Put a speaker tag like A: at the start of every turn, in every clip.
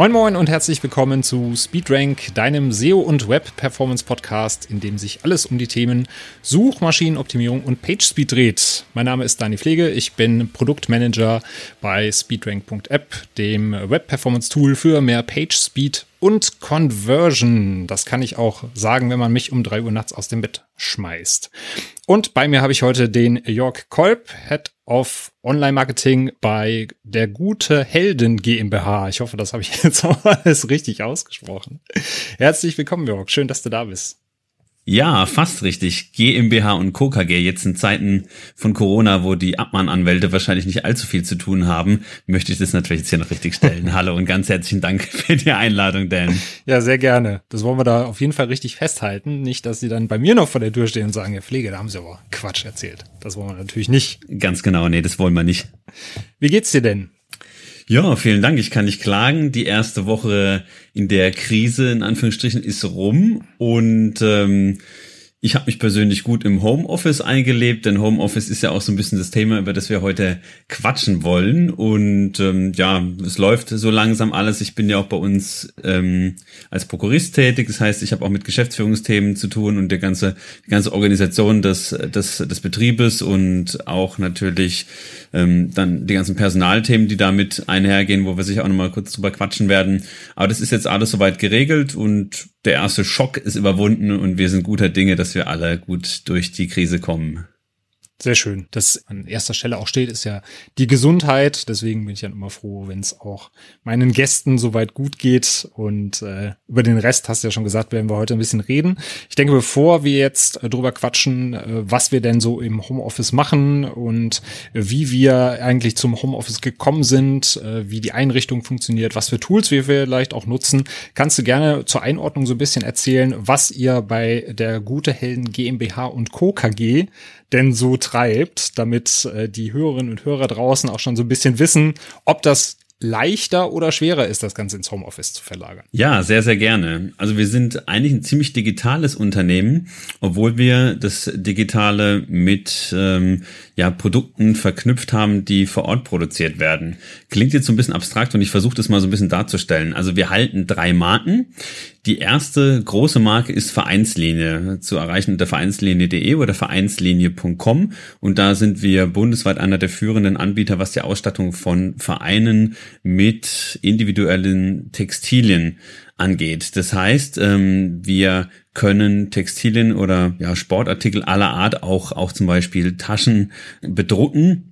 A: Moin Moin und herzlich willkommen zu SpeedRank, deinem SEO und Web Performance Podcast, in dem sich alles um die Themen Suchmaschinenoptimierung und PageSpeed dreht. Mein Name ist Dani Pflege, ich bin Produktmanager bei SpeedRank.app, dem Web Performance Tool für mehr PageSpeed und Conversion. Das kann ich auch sagen, wenn man mich um drei Uhr nachts aus dem Bett schmeißt. Und bei mir habe ich heute den Jörg Kolb, Head of Online-Marketing bei der Gute Helden GmbH. Ich hoffe, das habe ich jetzt auch alles richtig ausgesprochen. Herzlich willkommen, Jörg. Schön, dass du da bist.
B: Ja, fast richtig. GmbH und Co. KG. Jetzt in Zeiten von Corona, wo die Abmahnanwälte wahrscheinlich nicht allzu viel zu tun haben, möchte ich das natürlich jetzt hier noch richtig stellen. Hallo und ganz herzlichen Dank für die Einladung, Dan.
A: Ja, sehr gerne. Das wollen wir da auf jeden Fall richtig festhalten. Nicht, dass sie dann bei mir noch vor der Tür stehen und sagen, Herr Pflege, da haben sie aber Quatsch erzählt. Das wollen wir natürlich nicht.
B: Ganz genau, nee, das wollen wir nicht.
A: Wie geht's dir denn?
B: Ja, vielen Dank. Ich kann nicht klagen. Die erste Woche in der Krise in Anführungsstrichen ist rum und ähm, ich habe mich persönlich gut im Homeoffice eingelebt, denn Homeoffice ist ja auch so ein bisschen das Thema, über das wir heute quatschen wollen. Und ähm, ja, es läuft so langsam alles. Ich bin ja auch bei uns ähm, als Prokurist tätig, das heißt, ich habe auch mit Geschäftsführungsthemen zu tun und der ganze, die ganze Organisation des, des, des Betriebes und auch natürlich ähm, dann die ganzen Personalthemen, die damit einhergehen, wo wir sicher auch nochmal kurz drüber quatschen werden. Aber das ist jetzt alles soweit geregelt und der erste Schock ist überwunden und wir sind guter Dinge, dass wir alle gut durch die Krise kommen.
A: Sehr schön. Das an erster Stelle auch steht, ist ja die Gesundheit. Deswegen bin ich dann immer froh, wenn es auch meinen Gästen soweit gut geht. Und äh, über den Rest hast du ja schon gesagt, werden wir heute ein bisschen reden. Ich denke, bevor wir jetzt drüber quatschen, äh, was wir denn so im Homeoffice machen und äh, wie wir eigentlich zum Homeoffice gekommen sind, äh, wie die Einrichtung funktioniert, was für Tools wir vielleicht auch nutzen, kannst du gerne zur Einordnung so ein bisschen erzählen, was ihr bei der Gute Helden GmbH und Co. KG denn so treibt, damit äh, die Hörerinnen und Hörer draußen auch schon so ein bisschen wissen, ob das leichter oder schwerer ist, das Ganze ins Homeoffice zu verlagern?
B: Ja, sehr, sehr gerne. Also wir sind eigentlich ein ziemlich digitales Unternehmen, obwohl wir das Digitale mit ähm, ja, Produkten verknüpft haben, die vor Ort produziert werden. Klingt jetzt so ein bisschen abstrakt und ich versuche das mal so ein bisschen darzustellen. Also wir halten drei Marken. Die erste große Marke ist Vereinslinie, zu erreichen unter vereinslinie.de oder vereinslinie.com. Und da sind wir bundesweit einer der führenden Anbieter, was die Ausstattung von Vereinen mit individuellen Textilien angeht. Das heißt, ähm, wir können Textilien oder ja, Sportartikel aller Art, auch, auch zum Beispiel Taschen bedrucken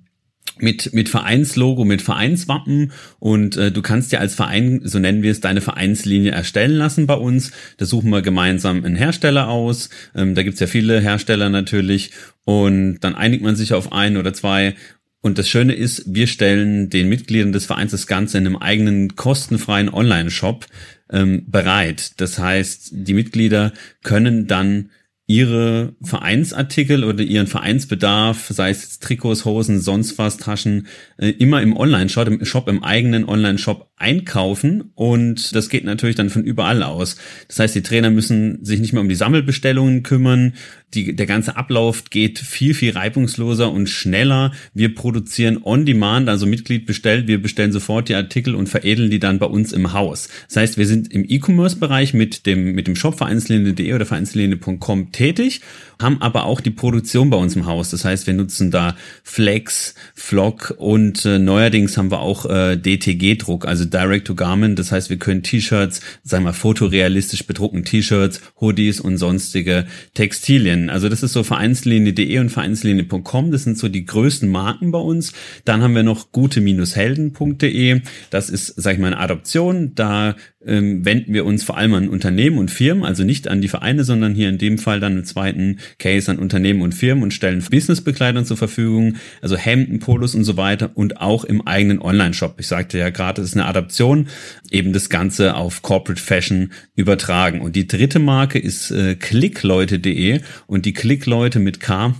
B: mit mit Vereinslogo, mit Vereinswappen und äh, du kannst dir als Verein, so nennen wir es, deine Vereinslinie erstellen lassen bei uns. Da suchen wir gemeinsam einen Hersteller aus. Ähm, da gibt's ja viele Hersteller natürlich und dann einigt man sich auf ein oder zwei und das Schöne ist, wir stellen den Mitgliedern des Vereins das Ganze in einem eigenen kostenfreien Online-Shop ähm, bereit. Das heißt, die Mitglieder können dann ihre Vereinsartikel oder ihren Vereinsbedarf, sei es Trikots, Hosen, sonst was, Taschen, äh, immer im Online-Shop, im Shop, im eigenen Online-Shop einkaufen und das geht natürlich dann von überall aus. Das heißt, die Trainer müssen sich nicht mehr um die Sammelbestellungen kümmern, die, der ganze Ablauf geht viel, viel reibungsloser und schneller. Wir produzieren on demand, also Mitglied bestellt, wir bestellen sofort die Artikel und veredeln die dann bei uns im Haus. Das heißt, wir sind im E-Commerce-Bereich mit dem, mit dem Shop vereinslinie.de oder vereinslinie.com tätig haben aber auch die Produktion bei uns im Haus. Das heißt, wir nutzen da Flex, Flock und äh, neuerdings haben wir auch äh, DTG-Druck, also Direct to Garment. Das heißt, wir können T-Shirts, sagen wir fotorealistisch bedrucken, T-Shirts, Hoodies und sonstige Textilien. Also das ist so vereinslinie.de und vereinslinie.com. Das sind so die größten Marken bei uns. Dann haben wir noch gute-helden.de. Das ist, sag ich mal, eine Adoption. Da ähm, wenden wir uns vor allem an Unternehmen und Firmen, also nicht an die Vereine, sondern hier in dem Fall dann im zweiten Case an Unternehmen und Firmen und stellen Businessbekleidung zur Verfügung, also Hemden, Polos und so weiter und auch im eigenen Online-Shop. Ich sagte ja gerade, es ist eine Adaption, eben das Ganze auf Corporate Fashion übertragen. Und die dritte Marke ist äh, klickleute.de und die Klickleute mit K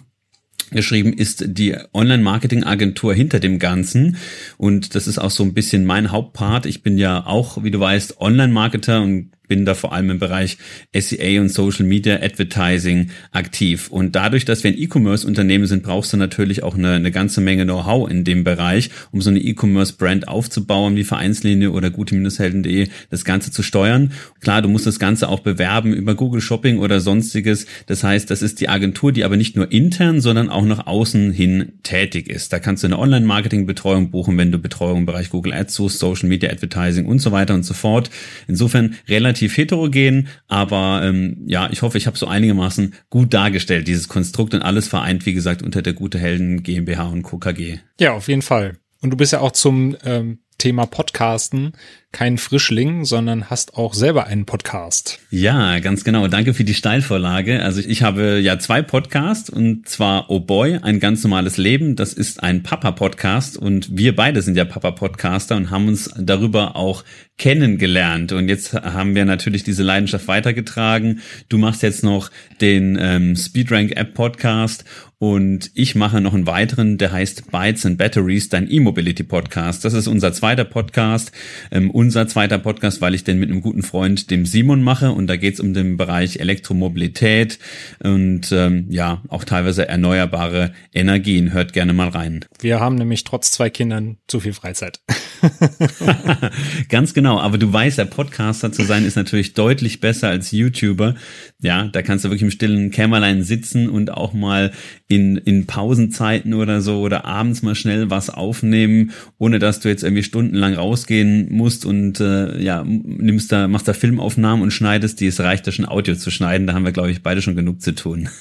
B: geschrieben ist die Online-Marketing-Agentur hinter dem Ganzen. Und das ist auch so ein bisschen mein Hauptpart. Ich bin ja auch, wie du weißt, Online-Marketer und bin da vor allem im Bereich SEA und Social Media Advertising aktiv. Und dadurch, dass wir ein E-Commerce-Unternehmen sind, brauchst du natürlich auch eine, eine ganze Menge Know-how in dem Bereich, um so eine E-Commerce-Brand aufzubauen, wie Vereinslinie oder gute-helden.de, das Ganze zu steuern. Klar, du musst das Ganze auch bewerben über Google Shopping oder sonstiges. Das heißt, das ist die Agentur, die aber nicht nur intern, sondern auch nach außen hin tätig ist. Da kannst du eine Online-Marketing-Betreuung buchen, wenn du Betreuung im Bereich Google Ads suchst, Social Media Advertising und so weiter und so fort. Insofern relativ heterogen, aber ähm, ja, ich hoffe, ich habe so einigermaßen gut dargestellt, dieses Konstrukt und alles vereint, wie gesagt, unter der Gute Helden GmbH und Co. KG.
A: Ja, auf jeden Fall. Und du bist ja auch zum ähm, Thema Podcasten kein Frischling, sondern hast auch selber einen Podcast.
B: Ja, ganz genau. Danke für die Steilvorlage. Also ich habe ja zwei Podcasts und zwar Oh Boy, ein ganz normales Leben. Das ist ein Papa-Podcast und wir beide sind ja Papa-Podcaster und haben uns darüber auch kennengelernt. Und jetzt haben wir natürlich diese Leidenschaft weitergetragen. Du machst jetzt noch den ähm, Speedrank App Podcast und ich mache noch einen weiteren, der heißt Bytes and Batteries, dein E-Mobility Podcast. Das ist unser zweiter Podcast. Ähm, unser zweiter Podcast, weil ich den mit einem guten Freund, dem Simon, mache. Und da geht es um den Bereich Elektromobilität und ähm, ja, auch teilweise erneuerbare Energien. Hört gerne mal rein.
A: Wir haben nämlich trotz zwei Kindern zu viel Freizeit.
B: Ganz genau, aber du weißt, der Podcaster zu sein ist natürlich deutlich besser als YouTuber. Ja, da kannst du wirklich im stillen Kämmerlein sitzen und auch mal in, in Pausenzeiten oder so oder abends mal schnell was aufnehmen, ohne dass du jetzt irgendwie stundenlang rausgehen musst und äh, ja, nimmst da, machst da Filmaufnahmen und schneidest die. Es reicht ja schon Audio zu schneiden, da haben wir, glaube ich, beide schon genug zu tun.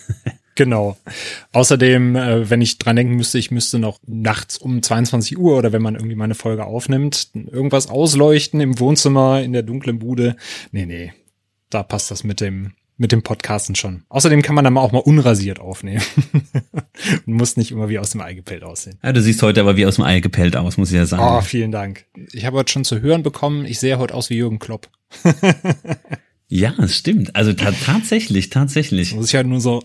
A: Genau. Außerdem, äh, wenn ich dran denken müsste, ich müsste noch nachts um 22 Uhr oder wenn man irgendwie meine Folge aufnimmt, irgendwas ausleuchten im Wohnzimmer, in der dunklen Bude. Nee, nee. Da passt das mit dem, mit dem Podcasten schon. Außerdem kann man dann auch mal unrasiert aufnehmen. Und muss nicht immer wie aus dem Ei gepellt aussehen.
B: Ja, du siehst heute aber wie aus dem Ei gepellt aus, muss ich ja sagen.
A: Oh, vielen Dank. Ich habe heute schon zu hören bekommen, ich sehe heute aus wie Jürgen Klopp.
B: ja, es stimmt. Also ta tatsächlich, tatsächlich.
A: Muss ich halt nur so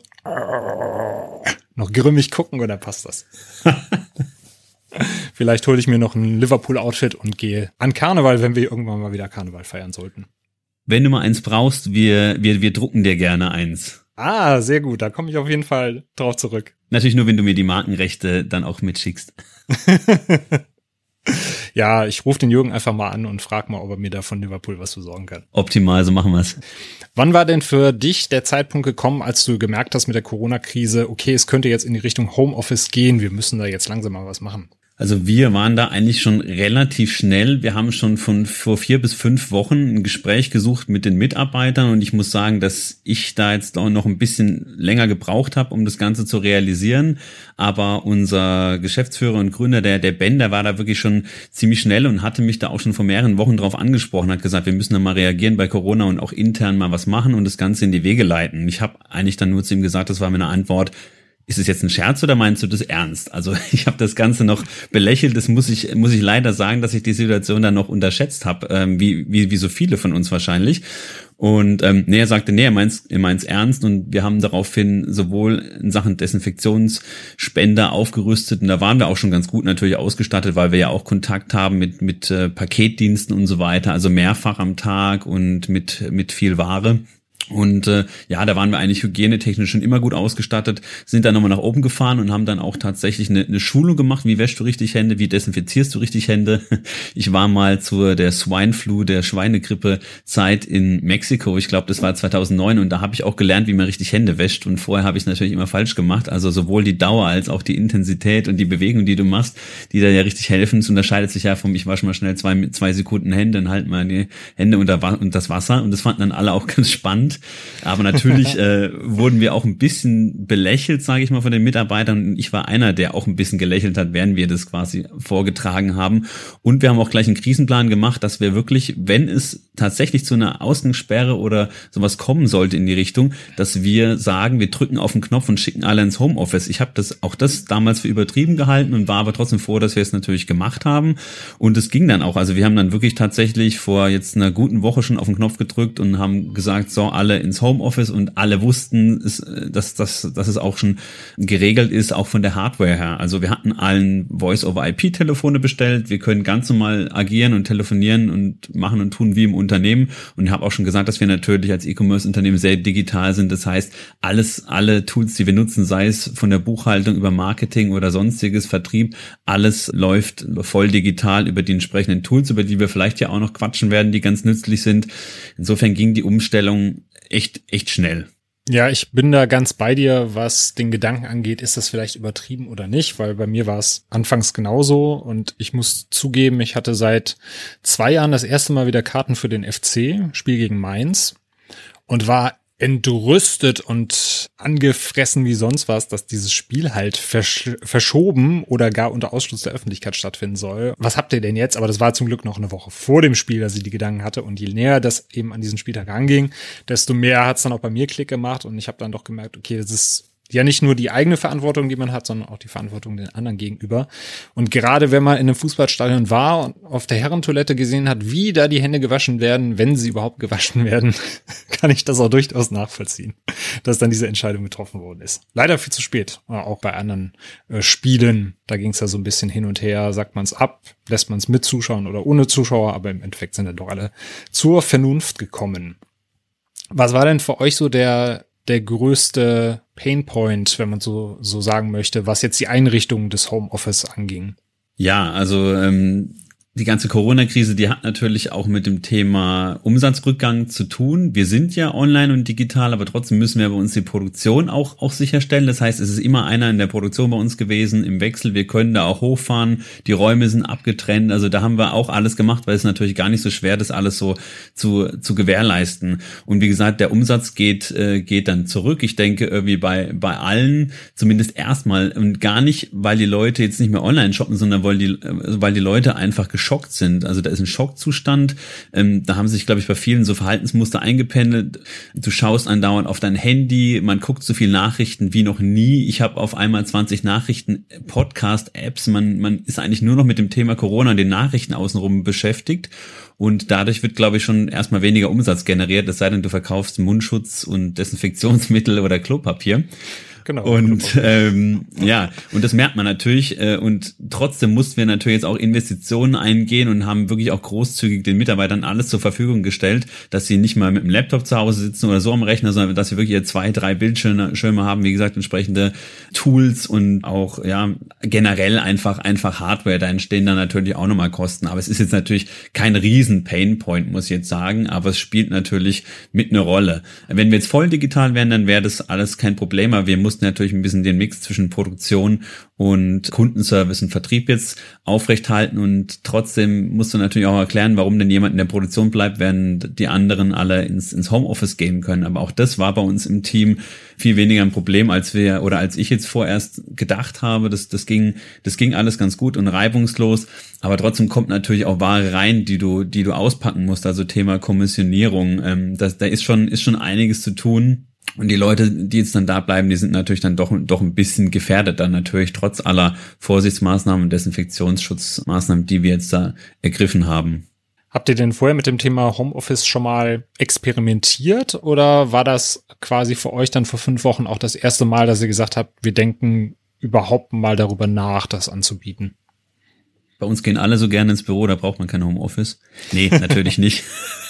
A: noch grimmig gucken oder passt das? Vielleicht hole ich mir noch ein Liverpool-Outfit und gehe an Karneval, wenn wir irgendwann mal wieder Karneval feiern sollten.
B: Wenn du mal eins brauchst, wir, wir, wir drucken dir gerne eins.
A: Ah, sehr gut. Da komme ich auf jeden Fall drauf zurück.
B: Natürlich nur, wenn du mir die Markenrechte dann auch mitschickst.
A: ja, ich rufe den Jürgen einfach mal an und frage mal, ob er mir da von Liverpool was besorgen kann.
B: Optimal, so machen wir's.
A: Wann war denn für dich der Zeitpunkt gekommen, als du gemerkt hast mit der Corona-Krise, okay, es könnte jetzt in die Richtung Homeoffice gehen, wir müssen da jetzt langsam mal was machen?
B: Also wir waren da eigentlich schon relativ schnell. Wir haben schon von vor vier bis fünf Wochen ein Gespräch gesucht mit den Mitarbeitern und ich muss sagen, dass ich da jetzt auch noch ein bisschen länger gebraucht habe, um das Ganze zu realisieren. Aber unser Geschäftsführer und Gründer, der, der Ben, der war da wirklich schon ziemlich schnell und hatte mich da auch schon vor mehreren Wochen drauf angesprochen, hat gesagt, wir müssen da mal reagieren bei Corona und auch intern mal was machen und das Ganze in die Wege leiten. Ich habe eigentlich dann nur zu ihm gesagt, das war meine Antwort, ist es jetzt ein Scherz oder meinst du das ernst? Also ich habe das Ganze noch belächelt. Das muss ich muss ich leider sagen, dass ich die Situation dann noch unterschätzt habe, ähm, wie, wie wie so viele von uns wahrscheinlich. Und ähm, nee, er sagte, nee, er meint's, er ernst und wir haben daraufhin sowohl in Sachen Desinfektionsspender aufgerüstet und da waren wir auch schon ganz gut natürlich ausgestattet, weil wir ja auch Kontakt haben mit mit äh, Paketdiensten und so weiter, also mehrfach am Tag und mit mit viel Ware. Und äh, ja, da waren wir eigentlich hygienetechnisch schon immer gut ausgestattet, sind dann nochmal nach oben gefahren und haben dann auch tatsächlich eine, eine Schulung gemacht, wie wäschst du richtig Hände, wie desinfizierst du richtig Hände. Ich war mal zu der Swine Flu, der Schweinegrippe Zeit in Mexiko, ich glaube, das war 2009 und da habe ich auch gelernt, wie man richtig Hände wäscht. Und vorher habe ich natürlich immer falsch gemacht, also sowohl die Dauer als auch die Intensität und die Bewegung, die du machst, die da ja richtig helfen, es unterscheidet sich ja vom ich wasche mal schnell zwei, zwei Sekunden Hände und halt mal die Hände unter und das Wasser. Und das fanden dann alle auch ganz spannend Aber natürlich äh, wurden wir auch ein bisschen belächelt, sage ich mal, von den Mitarbeitern. Ich war einer, der auch ein bisschen gelächelt hat, während wir das quasi vorgetragen haben. Und wir haben auch gleich einen Krisenplan gemacht, dass wir wirklich, wenn es tatsächlich zu einer Ausgangssperre oder sowas kommen sollte in die Richtung, dass wir sagen, wir drücken auf den Knopf und schicken alle ins Homeoffice. Ich habe das auch das damals für übertrieben gehalten und war aber trotzdem froh, dass wir es natürlich gemacht haben. Und es ging dann auch. Also wir haben dann wirklich tatsächlich vor jetzt einer guten Woche schon auf den Knopf gedrückt und haben gesagt, so, alle ins Homeoffice und alle wussten, dass, dass, dass es auch schon geregelt ist, auch von der Hardware her. Also wir hatten allen Voice-over-IP-Telefone bestellt. Wir können ganz normal agieren und telefonieren und machen und tun wie im Unternehmen. Und ich habe auch schon gesagt, dass wir natürlich als E-Commerce-Unternehmen sehr digital sind. Das heißt, alles, alle Tools, die wir nutzen, sei es von der Buchhaltung über Marketing oder sonstiges, Vertrieb, alles läuft voll digital über die entsprechenden Tools, über die wir vielleicht ja auch noch quatschen werden, die ganz nützlich sind. Insofern ging die Umstellung echt, echt schnell.
A: Ja, ich bin da ganz bei dir, was den Gedanken angeht, ist das vielleicht übertrieben oder nicht, weil bei mir war es anfangs genauso und ich muss zugeben, ich hatte seit zwei Jahren das erste Mal wieder Karten für den FC, Spiel gegen Mainz und war entrüstet und angefressen wie sonst was, dass dieses Spiel halt versch verschoben oder gar unter Ausschluss der Öffentlichkeit stattfinden soll. Was habt ihr denn jetzt? Aber das war zum Glück noch eine Woche vor dem Spiel, dass ich die Gedanken hatte. Und je näher das eben an diesen Spieltag anging, desto mehr hat es dann auch bei mir Klick gemacht. Und ich habe dann doch gemerkt, okay, das ist ja nicht nur die eigene Verantwortung, die man hat, sondern auch die Verantwortung den anderen gegenüber. Und gerade wenn man in einem Fußballstadion war und auf der Herrentoilette gesehen hat, wie da die Hände gewaschen werden, wenn sie überhaupt gewaschen werden, kann ich das auch durchaus nachvollziehen, dass dann diese Entscheidung getroffen worden ist. Leider viel zu spät. Auch bei anderen äh, Spielen, da ging es ja so ein bisschen hin und her, sagt man es ab, lässt man es mit Zuschauern oder ohne Zuschauer, aber im Endeffekt sind dann doch alle zur Vernunft gekommen. Was war denn für euch so der der größte Painpoint, wenn man so, so sagen möchte, was jetzt die Einrichtung des Homeoffice anging?
B: Ja, also ähm, die ganze Corona-Krise, die hat natürlich auch mit dem Thema Umsatzrückgang zu tun. Wir sind ja online und digital, aber trotzdem müssen wir bei uns die Produktion auch, auch sicherstellen. Das heißt, es ist immer einer in der Produktion bei uns gewesen im Wechsel. Wir können da auch hochfahren. Die Räume sind abgetrennt. Also da haben wir auch alles gemacht, weil es natürlich gar nicht so schwer ist, alles so zu, zu gewährleisten. Und wie gesagt, der Umsatz geht, äh, geht dann zurück. Ich denke irgendwie bei, bei allen, zumindest erstmal und gar nicht, weil die Leute jetzt nicht mehr online shoppen, sondern weil die, äh, weil die Leute einfach geschockt sind. Also da ist ein Schockzustand. Ähm, da haben sich, glaube ich, bei vielen so Verhaltensmuster eingependelt. Du schaust andauernd auf dein Handy, man guckt so viel Nachrichten wie noch nie. Ich habe auf einmal 20 Nachrichten, Podcast-Apps. Man, man ist eigentlich nur noch mit dem Thema Corona und den Nachrichten außenrum beschäftigt. Und dadurch wird, glaube ich, schon erstmal weniger Umsatz generiert, es sei denn, du verkaufst Mundschutz und Desinfektionsmittel oder Klopapier. Genau. Und ähm, ja, und das merkt man natürlich. Äh, und trotzdem mussten wir natürlich jetzt auch Investitionen eingehen und haben wirklich auch großzügig den Mitarbeitern alles zur Verfügung gestellt, dass sie nicht mal mit dem Laptop zu Hause sitzen oder so am Rechner, sondern dass sie wirklich zwei, drei Bildschirme haben, wie gesagt, entsprechende Tools und auch ja generell einfach einfach Hardware. Da entstehen dann natürlich auch nochmal Kosten. Aber es ist jetzt natürlich kein riesen Painpoint, muss ich jetzt sagen, aber es spielt natürlich mit eine Rolle. Wenn wir jetzt voll digital wären, dann wäre das alles kein Problem, aber wir mussten mussten natürlich ein bisschen den Mix zwischen Produktion und Kundenservice und Vertrieb jetzt aufrechthalten und trotzdem musst du natürlich auch erklären, warum denn jemand in der Produktion bleibt, während die anderen alle ins, ins Homeoffice gehen können. Aber auch das war bei uns im Team viel weniger ein Problem, als wir oder als ich jetzt vorerst gedacht habe. Das, das ging, das ging alles ganz gut und reibungslos. Aber trotzdem kommt natürlich auch Ware rein, die du, die du auspacken musst. Also Thema Kommissionierung. Ähm, das, da ist schon, ist schon einiges zu tun. Und die Leute, die jetzt dann da bleiben, die sind natürlich dann doch, doch ein bisschen gefährdet dann natürlich, trotz aller Vorsichtsmaßnahmen und Desinfektionsschutzmaßnahmen, die wir jetzt da ergriffen haben.
A: Habt ihr denn vorher mit dem Thema Homeoffice schon mal experimentiert oder war das quasi für euch dann vor fünf Wochen auch das erste Mal, dass ihr gesagt habt, wir denken überhaupt mal darüber nach, das anzubieten?
B: Bei uns gehen alle so gerne ins Büro, da braucht man kein Homeoffice. Nee, natürlich nicht.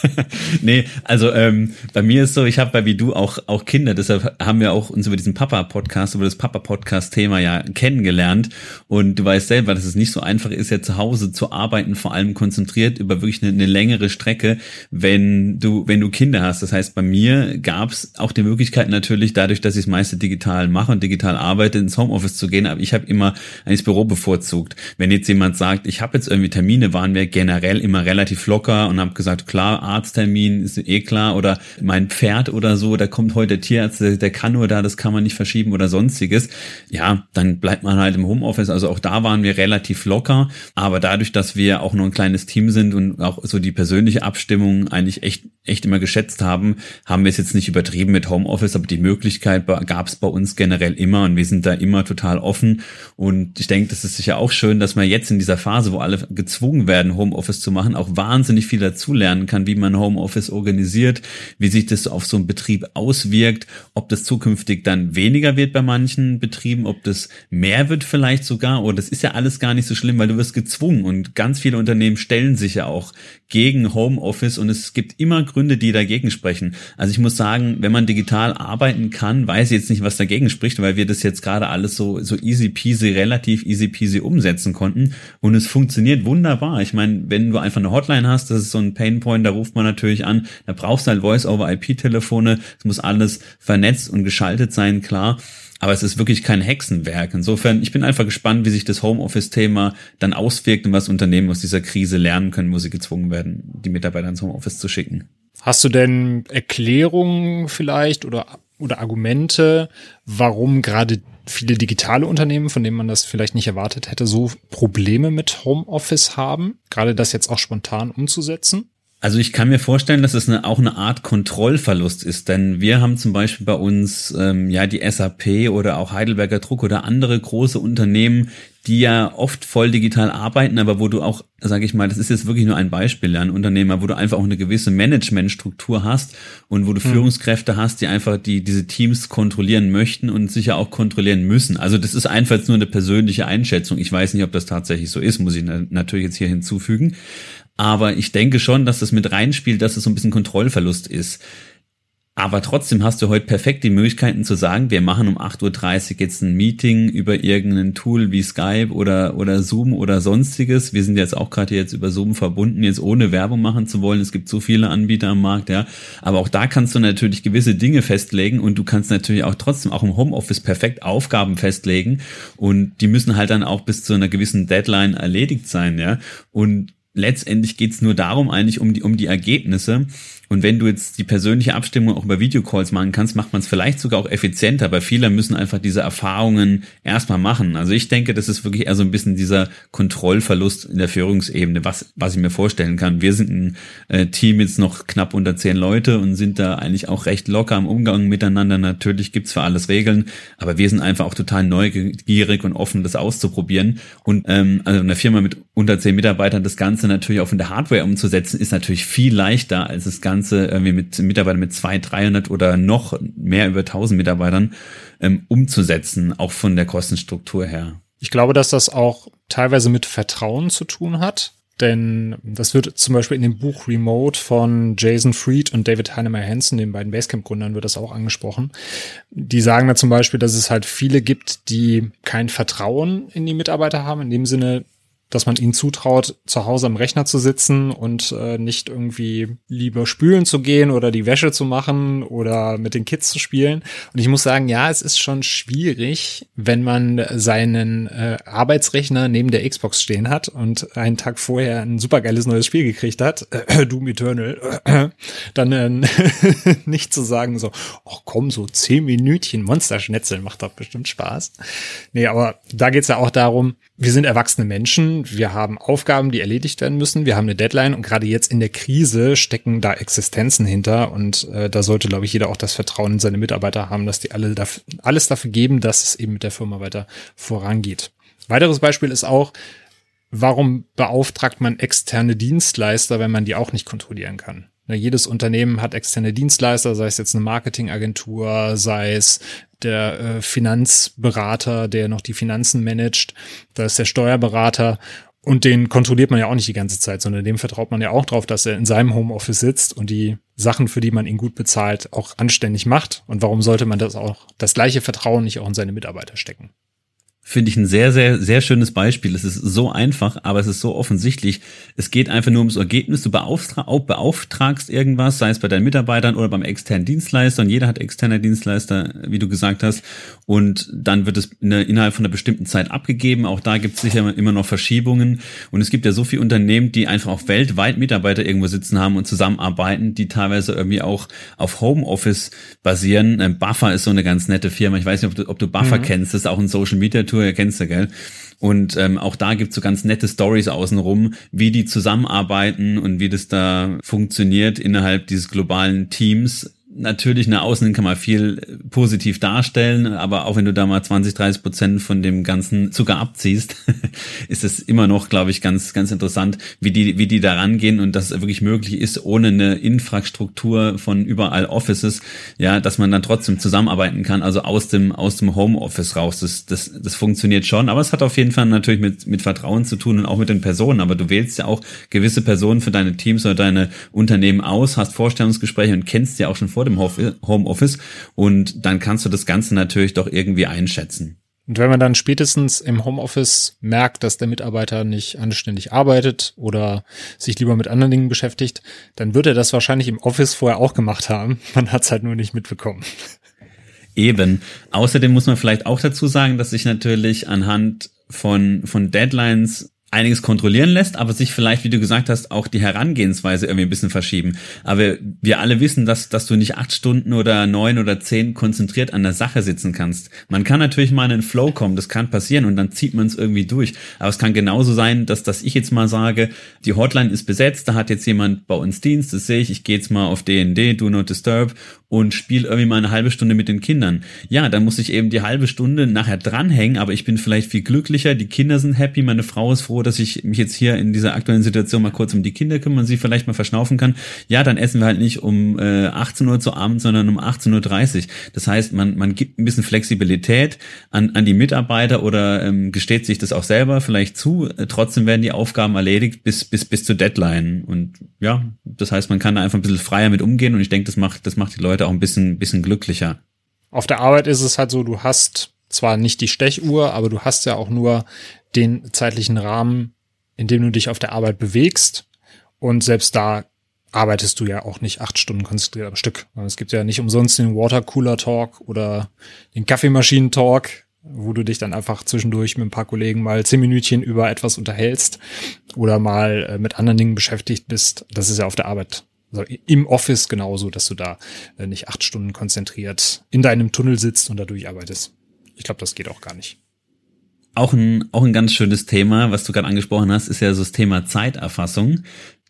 B: nee, also ähm, bei mir ist so, ich habe bei wie du auch auch Kinder, deshalb haben wir auch uns über diesen Papa-Podcast, über das Papa-Podcast-Thema ja kennengelernt. Und du weißt selber, dass es nicht so einfach ist, ja zu Hause zu arbeiten, vor allem konzentriert über wirklich eine, eine längere Strecke, wenn du wenn du Kinder hast. Das heißt, bei mir gab es auch die Möglichkeit natürlich, dadurch, dass ich das meiste digital mache und digital arbeite, ins Homeoffice zu gehen. Aber ich habe immer ins Büro bevorzugt. Wenn jetzt jemand sagt gesagt, ich habe jetzt irgendwie Termine, waren wir generell immer relativ locker und habe gesagt, klar, Arzttermin ist eh klar oder mein Pferd oder so, da kommt heute der Tierarzt, der, der kann nur da, das kann man nicht verschieben oder sonstiges. Ja, dann bleibt man halt im Homeoffice. Also auch da waren wir relativ locker, aber dadurch, dass wir auch nur ein kleines Team sind und auch so die persönliche Abstimmung eigentlich echt echt immer geschätzt haben, haben wir es jetzt nicht übertrieben mit Homeoffice, aber die Möglichkeit gab es bei uns generell immer und wir sind da immer total offen und ich denke, das ist sicher auch schön, dass man jetzt in dieser Phase Phase, wo alle gezwungen werden, Homeoffice zu machen, auch wahnsinnig viel dazulernen kann, wie man Homeoffice organisiert, wie sich das auf so einen Betrieb auswirkt, ob das zukünftig dann weniger wird bei manchen Betrieben, ob das mehr wird vielleicht sogar, oder das ist ja alles gar nicht so schlimm, weil du wirst gezwungen und ganz viele Unternehmen stellen sich ja auch gegen Homeoffice und es gibt immer Gründe, die dagegen sprechen. Also ich muss sagen, wenn man digital arbeiten kann, weiß ich jetzt nicht, was dagegen spricht, weil wir das jetzt gerade alles so, so easy peasy, relativ easy peasy umsetzen konnten und es funktioniert wunderbar. Ich meine, wenn du einfach eine Hotline hast, das ist so ein Painpoint, da ruft man natürlich an, da brauchst du halt Voice-over-IP-Telefone, es muss alles vernetzt und geschaltet sein, klar. Aber es ist wirklich kein Hexenwerk. Insofern, ich bin einfach gespannt, wie sich das Homeoffice-Thema dann auswirkt und was Unternehmen aus dieser Krise lernen können, wo sie gezwungen werden, die Mitarbeiter ins Homeoffice zu schicken.
A: Hast du denn Erklärungen vielleicht oder, oder Argumente, warum gerade viele digitale Unternehmen, von denen man das vielleicht nicht erwartet hätte, so Probleme mit Homeoffice haben, gerade das jetzt auch spontan umzusetzen?
B: Also ich kann mir vorstellen, dass es eine, auch eine Art Kontrollverlust ist, denn wir haben zum Beispiel bei uns ähm, ja die SAP oder auch Heidelberger Druck oder andere große Unternehmen, die ja oft voll digital arbeiten, aber wo du auch, sage ich mal, das ist jetzt wirklich nur ein Beispiel, ein Unternehmer, wo du einfach auch eine gewisse Managementstruktur hast und wo du hm. Führungskräfte hast, die einfach die diese Teams kontrollieren möchten und sicher auch kontrollieren müssen. Also das ist einfach nur eine persönliche Einschätzung. Ich weiß nicht, ob das tatsächlich so ist, muss ich natürlich jetzt hier hinzufügen. Aber ich denke schon, dass das mit reinspielt, dass es so ein bisschen Kontrollverlust ist. Aber trotzdem hast du heute perfekt die Möglichkeiten zu sagen, wir machen um 8.30 Uhr jetzt ein Meeting über irgendein Tool wie Skype oder, oder Zoom oder sonstiges. Wir sind jetzt auch gerade jetzt über Zoom verbunden, jetzt ohne Werbung machen zu wollen. Es gibt so viele Anbieter am Markt, ja. Aber auch da kannst du natürlich gewisse Dinge festlegen und du kannst natürlich auch trotzdem auch im Homeoffice perfekt Aufgaben festlegen und die müssen halt dann auch bis zu einer gewissen Deadline erledigt sein, ja. Und letztendlich geht's nur darum, eigentlich um die, um die Ergebnisse. Und wenn du jetzt die persönliche Abstimmung auch über Videocalls machen kannst, macht man es vielleicht sogar auch effizienter, weil viele müssen einfach diese Erfahrungen erstmal machen. Also ich denke, das ist wirklich eher so ein bisschen dieser Kontrollverlust in der Führungsebene, was, was ich mir vorstellen kann. Wir sind ein äh, Team jetzt noch knapp unter zehn Leute und sind da eigentlich auch recht locker im Umgang miteinander. Natürlich gibt's für alles Regeln, aber wir sind einfach auch total neugierig und offen, das auszuprobieren. Und ähm, also eine Firma mit unter zehn Mitarbeitern das Ganze natürlich auch in der Hardware umzusetzen, ist natürlich viel leichter als das Ganze Ganze irgendwie mit Mitarbeitern mit zwei, 300 oder noch mehr über 1000 Mitarbeitern ähm, umzusetzen, auch von der Kostenstruktur her.
A: Ich glaube, dass das auch teilweise mit Vertrauen zu tun hat. Denn das wird zum Beispiel in dem Buch Remote von Jason Fried und David Heinemeier Hansen, den beiden Basecamp-Gründern, wird das auch angesprochen. Die sagen da zum Beispiel, dass es halt viele gibt, die kein Vertrauen in die Mitarbeiter haben, in dem Sinne, dass man ihnen zutraut, zu Hause am Rechner zu sitzen und äh, nicht irgendwie lieber spülen zu gehen oder die Wäsche zu machen oder mit den Kids zu spielen. Und ich muss sagen, ja, es ist schon schwierig, wenn man seinen äh, Arbeitsrechner neben der Xbox stehen hat und einen Tag vorher ein supergeiles neues Spiel gekriegt hat, äh, Doom Eternal, äh, dann äh, nicht zu sagen so, ach komm, so zehn Minütchen Monsterschnetzeln macht doch bestimmt Spaß. Nee, aber da geht's ja auch darum, wir sind erwachsene Menschen, wir haben Aufgaben, die erledigt werden müssen, wir haben eine Deadline und gerade jetzt in der Krise stecken da Existenzen hinter und äh, da sollte, glaube ich, jeder auch das Vertrauen in seine Mitarbeiter haben, dass die alle dafür, alles dafür geben, dass es eben mit der Firma weiter vorangeht. Weiteres Beispiel ist auch, warum beauftragt man externe Dienstleister, wenn man die auch nicht kontrollieren kann? Ne, jedes Unternehmen hat externe Dienstleister, sei es jetzt eine Marketingagentur, sei es der äh, Finanzberater, der noch die Finanzen managt, da ist der Steuerberater und den kontrolliert man ja auch nicht die ganze Zeit, sondern dem vertraut man ja auch drauf, dass er in seinem Homeoffice sitzt und die Sachen, für die man ihn gut bezahlt, auch anständig macht. Und warum sollte man das auch, das gleiche Vertrauen nicht auch in seine Mitarbeiter stecken?
B: Finde ich ein sehr, sehr, sehr schönes Beispiel. Es ist so einfach, aber es ist so offensichtlich. Es geht einfach nur ums Ergebnis. Du beauftra beauftragst irgendwas, sei es bei deinen Mitarbeitern oder beim externen Dienstleister. Und jeder hat externe Dienstleister, wie du gesagt hast. Und dann wird es in innerhalb von einer bestimmten Zeit abgegeben. Auch da gibt es sicher immer noch Verschiebungen. Und es gibt ja so viele Unternehmen, die einfach auch weltweit Mitarbeiter irgendwo sitzen haben und zusammenarbeiten, die teilweise irgendwie auch auf Homeoffice basieren. Ähm, Buffer ist so eine ganz nette Firma. Ich weiß nicht, ob du, ob du Buffer mhm. kennst. Das ist auch ein Social Media Tour, kennst du, gell? Und ähm, auch da gibt's so ganz nette Stories außenrum, wie die zusammenarbeiten und wie das da funktioniert innerhalb dieses globalen Teams natürlich nach außen kann man viel positiv darstellen, aber auch wenn du da mal 20, 30 Prozent von dem ganzen Zucker abziehst, ist es immer noch, glaube ich, ganz, ganz interessant, wie die, wie die da rangehen und dass es wirklich möglich ist, ohne eine Infrastruktur von überall Offices, ja, dass man dann trotzdem zusammenarbeiten kann, also aus dem, aus dem Homeoffice raus. Das, das, das funktioniert schon, aber es hat auf jeden Fall natürlich mit, mit Vertrauen zu tun und auch mit den Personen. Aber du wählst ja auch gewisse Personen für deine Teams oder deine Unternehmen aus, hast Vorstellungsgespräche und kennst ja auch schon vor dem Homeoffice und dann kannst du das Ganze natürlich doch irgendwie einschätzen.
A: Und wenn man dann spätestens im Homeoffice merkt, dass der Mitarbeiter nicht anständig arbeitet oder sich lieber mit anderen Dingen beschäftigt, dann wird er das wahrscheinlich im Office vorher auch gemacht haben. Man hat es halt nur nicht mitbekommen.
B: Eben. Außerdem muss man vielleicht auch dazu sagen, dass sich natürlich anhand von, von Deadlines einiges kontrollieren lässt, aber sich vielleicht, wie du gesagt hast, auch die Herangehensweise irgendwie ein bisschen verschieben. Aber wir alle wissen, dass, dass du nicht acht Stunden oder neun oder zehn konzentriert an der Sache sitzen kannst. Man kann natürlich mal in den Flow kommen, das kann passieren und dann zieht man es irgendwie durch. Aber es kann genauso sein, dass, dass ich jetzt mal sage, die Hotline ist besetzt, da hat jetzt jemand bei uns Dienst, das sehe ich, ich gehe jetzt mal auf DND, Do Not Disturb und spiele irgendwie mal eine halbe Stunde mit den Kindern. Ja, dann muss ich eben die halbe Stunde nachher dranhängen, aber ich bin vielleicht viel glücklicher, die Kinder sind happy, meine Frau ist froh, dass ich mich jetzt hier in dieser aktuellen Situation mal kurz um die Kinder kümmern, sie vielleicht mal verschnaufen kann. Ja, dann essen wir halt nicht um äh, 18 Uhr zu Abend, sondern um 18.30 Uhr. Das heißt, man, man gibt ein bisschen Flexibilität an, an die Mitarbeiter oder ähm, gesteht sich das auch selber vielleicht zu. Trotzdem werden die Aufgaben erledigt bis, bis, bis zur Deadline. Und ja, das heißt, man kann da einfach ein bisschen freier mit umgehen und ich denke, das macht, das macht die Leute auch ein bisschen, bisschen glücklicher.
A: Auf der Arbeit ist es halt so, du hast zwar nicht die Stechuhr, aber du hast ja auch nur den zeitlichen Rahmen, in dem du dich auf der Arbeit bewegst. Und selbst da arbeitest du ja auch nicht acht Stunden konzentriert am Stück. Es gibt ja nicht umsonst den Watercooler Talk oder den Kaffeemaschinen Talk, wo du dich dann einfach zwischendurch mit ein paar Kollegen mal zehn Minütchen über etwas unterhältst oder mal äh, mit anderen Dingen beschäftigt bist. Das ist ja auf der Arbeit im Office genauso, dass du da äh, nicht acht Stunden konzentriert in deinem Tunnel sitzt und da durcharbeitest. Ich glaube, das geht auch gar nicht.
B: Auch ein, auch ein ganz schönes Thema, was du gerade angesprochen hast, ist ja so das Thema Zeiterfassung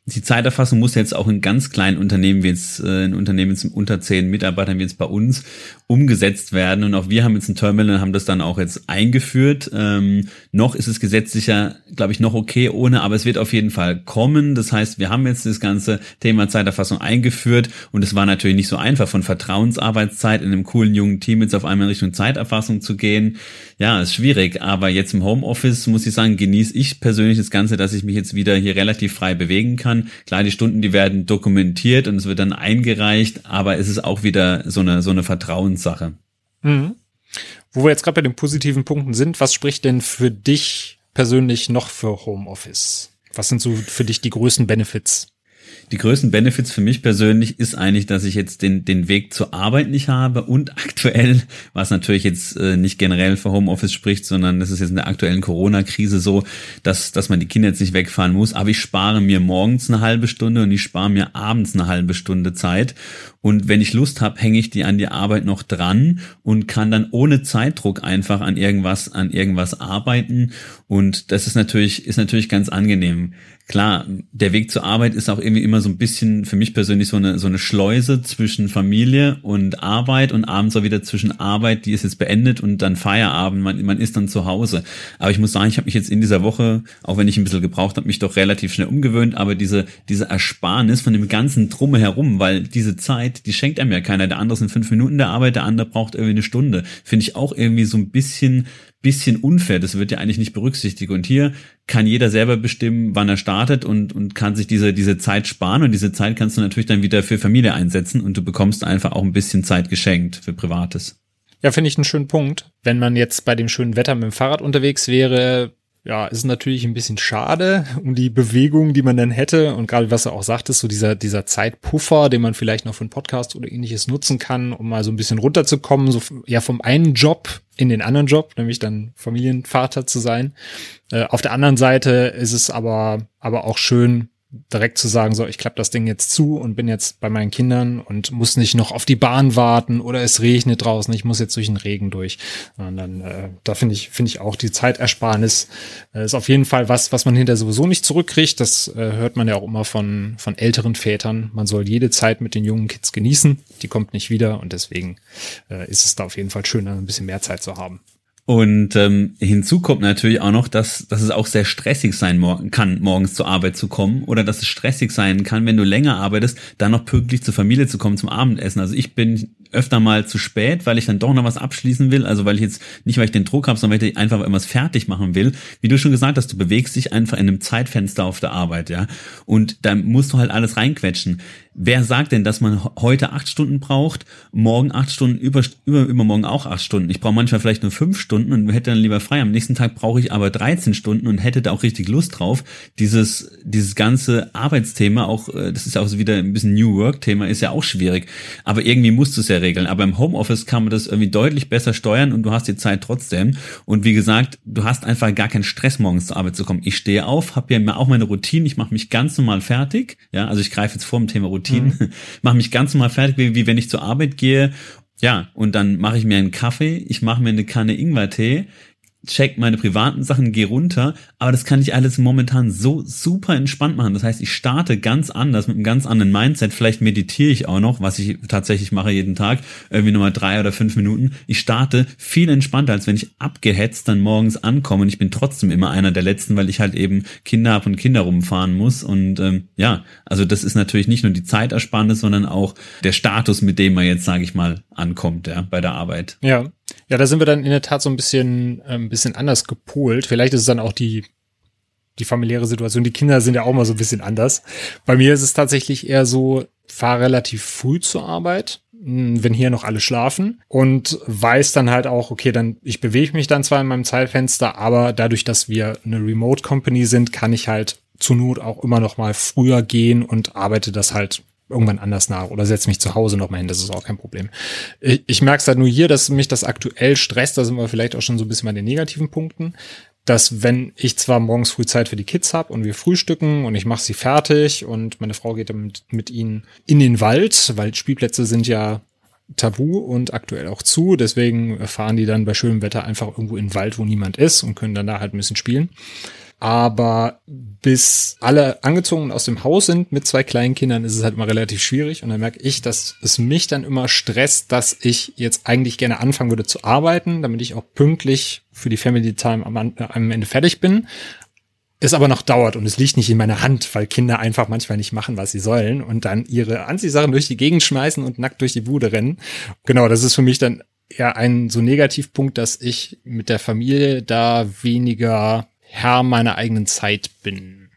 B: die Zeiterfassung muss jetzt auch in ganz kleinen Unternehmen, wie jetzt äh, in Unternehmen mit unter zehn Mitarbeitern, wie jetzt bei uns, umgesetzt werden. Und auch wir haben jetzt ein Terminal und haben das dann auch jetzt eingeführt. Ähm, noch ist es gesetzlicher, glaube ich, noch okay ohne, aber es wird auf jeden Fall kommen. Das heißt, wir haben jetzt das ganze Thema Zeiterfassung eingeführt und es war natürlich nicht so einfach, von Vertrauensarbeitszeit in einem coolen jungen Team jetzt auf einmal in Richtung Zeiterfassung zu gehen. Ja, ist schwierig, aber jetzt im Homeoffice muss ich sagen, genieße ich persönlich das Ganze, dass ich mich jetzt wieder hier relativ frei bewegen kann kann. Klar, die Stunden, die werden dokumentiert und es wird dann eingereicht, aber es ist auch wieder so eine, so eine Vertrauenssache.
A: Mhm. Wo wir jetzt gerade bei den positiven Punkten sind, was spricht denn für dich persönlich noch für Homeoffice? Was sind so für dich die größten Benefits?
B: Die größten Benefits für mich persönlich ist eigentlich, dass ich jetzt den, den Weg zur Arbeit nicht habe und aktuell, was natürlich jetzt äh, nicht generell für Homeoffice spricht, sondern das ist jetzt in der aktuellen Corona-Krise so, dass, dass man die Kinder jetzt nicht wegfahren muss, aber ich spare mir morgens eine halbe Stunde und ich spare mir abends eine halbe Stunde Zeit und wenn ich Lust habe, hänge ich die an die Arbeit noch dran und kann dann ohne Zeitdruck einfach an irgendwas, an irgendwas arbeiten. Und das ist natürlich, ist natürlich ganz angenehm. Klar, der Weg zur Arbeit ist auch irgendwie immer so ein bisschen für mich persönlich so eine, so eine Schleuse zwischen Familie und Arbeit und abends auch wieder zwischen Arbeit, die ist jetzt beendet und dann Feierabend, man, man ist dann zu Hause. Aber ich muss sagen, ich habe mich jetzt in dieser Woche, auch wenn ich ein bisschen gebraucht habe, mich doch relativ schnell umgewöhnt, aber diese, diese Ersparnis von dem ganzen Drumherum, weil diese Zeit, die schenkt einem ja keiner. Der andere sind fünf Minuten der Arbeit, der andere braucht irgendwie eine Stunde. Finde ich auch irgendwie so ein bisschen, bisschen unfair. Das wird ja eigentlich nicht berücksichtigt. Und hier kann jeder selber bestimmen, wann er startet und, und kann sich diese, diese Zeit sparen. Und diese Zeit kannst du natürlich dann wieder für Familie einsetzen und du bekommst einfach auch ein bisschen Zeit geschenkt für Privates.
A: Ja, finde ich einen schönen Punkt. Wenn man jetzt bei dem schönen Wetter mit dem Fahrrad unterwegs wäre, ja, ist natürlich ein bisschen schade um die Bewegung, die man dann hätte. Und gerade was er auch sagt, ist so dieser, dieser Zeitpuffer, den man vielleicht noch für einen Podcast oder ähnliches nutzen kann, um mal so ein bisschen runterzukommen, so ja vom einen Job in den anderen Job, nämlich dann Familienvater zu sein. Äh, auf der anderen Seite ist es aber, aber auch schön, direkt zu sagen, so, ich klappe das Ding jetzt zu und bin jetzt bei meinen Kindern und muss nicht noch auf die Bahn warten oder es regnet draußen, ich muss jetzt durch den Regen durch. Und dann, äh, da finde ich, finde ich auch die Zeitersparnis äh, ist auf jeden Fall was, was man hinter sowieso nicht zurückkriegt. Das äh, hört man ja auch immer von, von älteren Vätern. Man soll jede Zeit mit den jungen Kids genießen. Die kommt nicht wieder und deswegen äh, ist es da auf jeden Fall schön, ein bisschen mehr Zeit zu haben.
B: Und ähm, hinzu kommt natürlich auch noch, dass, dass es auch sehr stressig sein mor kann, morgens zur Arbeit zu kommen oder dass es stressig sein kann, wenn du länger arbeitest, dann noch pünktlich zur Familie zu kommen zum Abendessen. Also ich bin öfter mal zu spät, weil ich dann doch noch was abschließen will. Also weil ich jetzt nicht, weil ich den Druck habe, sondern weil ich einfach irgendwas fertig machen will. Wie du schon gesagt hast, du bewegst dich einfach in einem Zeitfenster auf der Arbeit, ja. Und da musst du halt alles reinquetschen. Wer sagt denn, dass man heute acht Stunden braucht, morgen acht Stunden, über, über, übermorgen auch acht Stunden? Ich brauche manchmal vielleicht nur fünf Stunden und hätte dann lieber frei. Am nächsten Tag brauche ich aber 13 Stunden und hätte da auch richtig Lust drauf. Dieses, dieses ganze Arbeitsthema, auch, äh, das ist ja auch so wieder ein bisschen New Work-Thema, ist ja auch schwierig. Aber irgendwie musst du es ja regeln. Aber im Homeoffice kann man das irgendwie deutlich besser steuern und du hast die Zeit trotzdem. Und wie gesagt, du hast einfach gar keinen Stress, morgens zur Arbeit zu kommen. Ich stehe auf, habe ja auch meine Routine, ich mache mich ganz normal fertig. Ja, also ich greife jetzt vor dem Thema Routine Routinen, mhm. mache mich ganz normal fertig, wie, wie wenn ich zur Arbeit gehe. Ja, und dann mache ich mir einen Kaffee, ich mache mir eine Kanne Ingwertee, check meine privaten Sachen, gehe runter, aber das kann ich alles momentan so super entspannt machen. Das heißt, ich starte ganz anders, mit einem ganz anderen Mindset. Vielleicht meditiere ich auch noch, was ich tatsächlich mache jeden Tag, irgendwie nochmal drei oder fünf Minuten. Ich starte viel entspannter, als wenn ich abgehetzt dann morgens ankomme und ich bin trotzdem immer einer der Letzten, weil ich halt eben Kinder habe und Kinder rumfahren muss. Und ähm, ja, also das ist natürlich nicht nur die Zeitersparnis, sondern auch der Status, mit dem man jetzt, sage ich mal, ankommt, ja, bei der Arbeit.
A: Ja, ja, da sind wir dann in der Tat so ein bisschen, äh, ein bisschen anders gepolt. Vielleicht ist es dann auch die, die familiäre Situation. Die Kinder sind ja auch mal so ein bisschen anders. Bei mir ist es tatsächlich eher so, fahre relativ früh zur Arbeit, hm, wenn hier noch alle schlafen und weiß dann halt auch, okay, dann ich bewege mich dann zwar in meinem Zeitfenster, aber dadurch, dass wir eine Remote Company sind, kann ich halt zur Not auch immer noch mal früher gehen und arbeite das halt irgendwann anders nach oder setze mich zu Hause nochmal hin, das ist auch kein Problem. Ich, ich merke es halt nur hier, dass mich das aktuell stresst, da sind wir vielleicht auch schon so ein bisschen bei den negativen Punkten, dass wenn ich zwar morgens früh Zeit für die Kids habe und wir frühstücken und ich mache sie fertig und meine Frau geht dann mit, mit ihnen in den Wald, weil Spielplätze sind ja tabu und aktuell auch zu, deswegen fahren die dann bei schönem Wetter einfach irgendwo in den Wald, wo niemand ist und können dann da halt ein bisschen spielen. Aber bis alle angezogen aus dem Haus sind mit zwei kleinen Kindern, ist es halt immer relativ schwierig. Und dann merke ich, dass es mich dann immer stresst, dass ich jetzt eigentlich gerne anfangen würde zu arbeiten, damit ich auch pünktlich für die Family Time am, am Ende fertig bin. Es aber noch dauert und es liegt nicht in meiner Hand, weil Kinder einfach manchmal nicht machen, was sie sollen und dann ihre Anziehsachen durch die Gegend schmeißen und nackt durch die Bude rennen. Genau, das ist für mich dann eher ein so Negativpunkt, dass ich mit der Familie da weniger Herr meiner eigenen Zeit bin.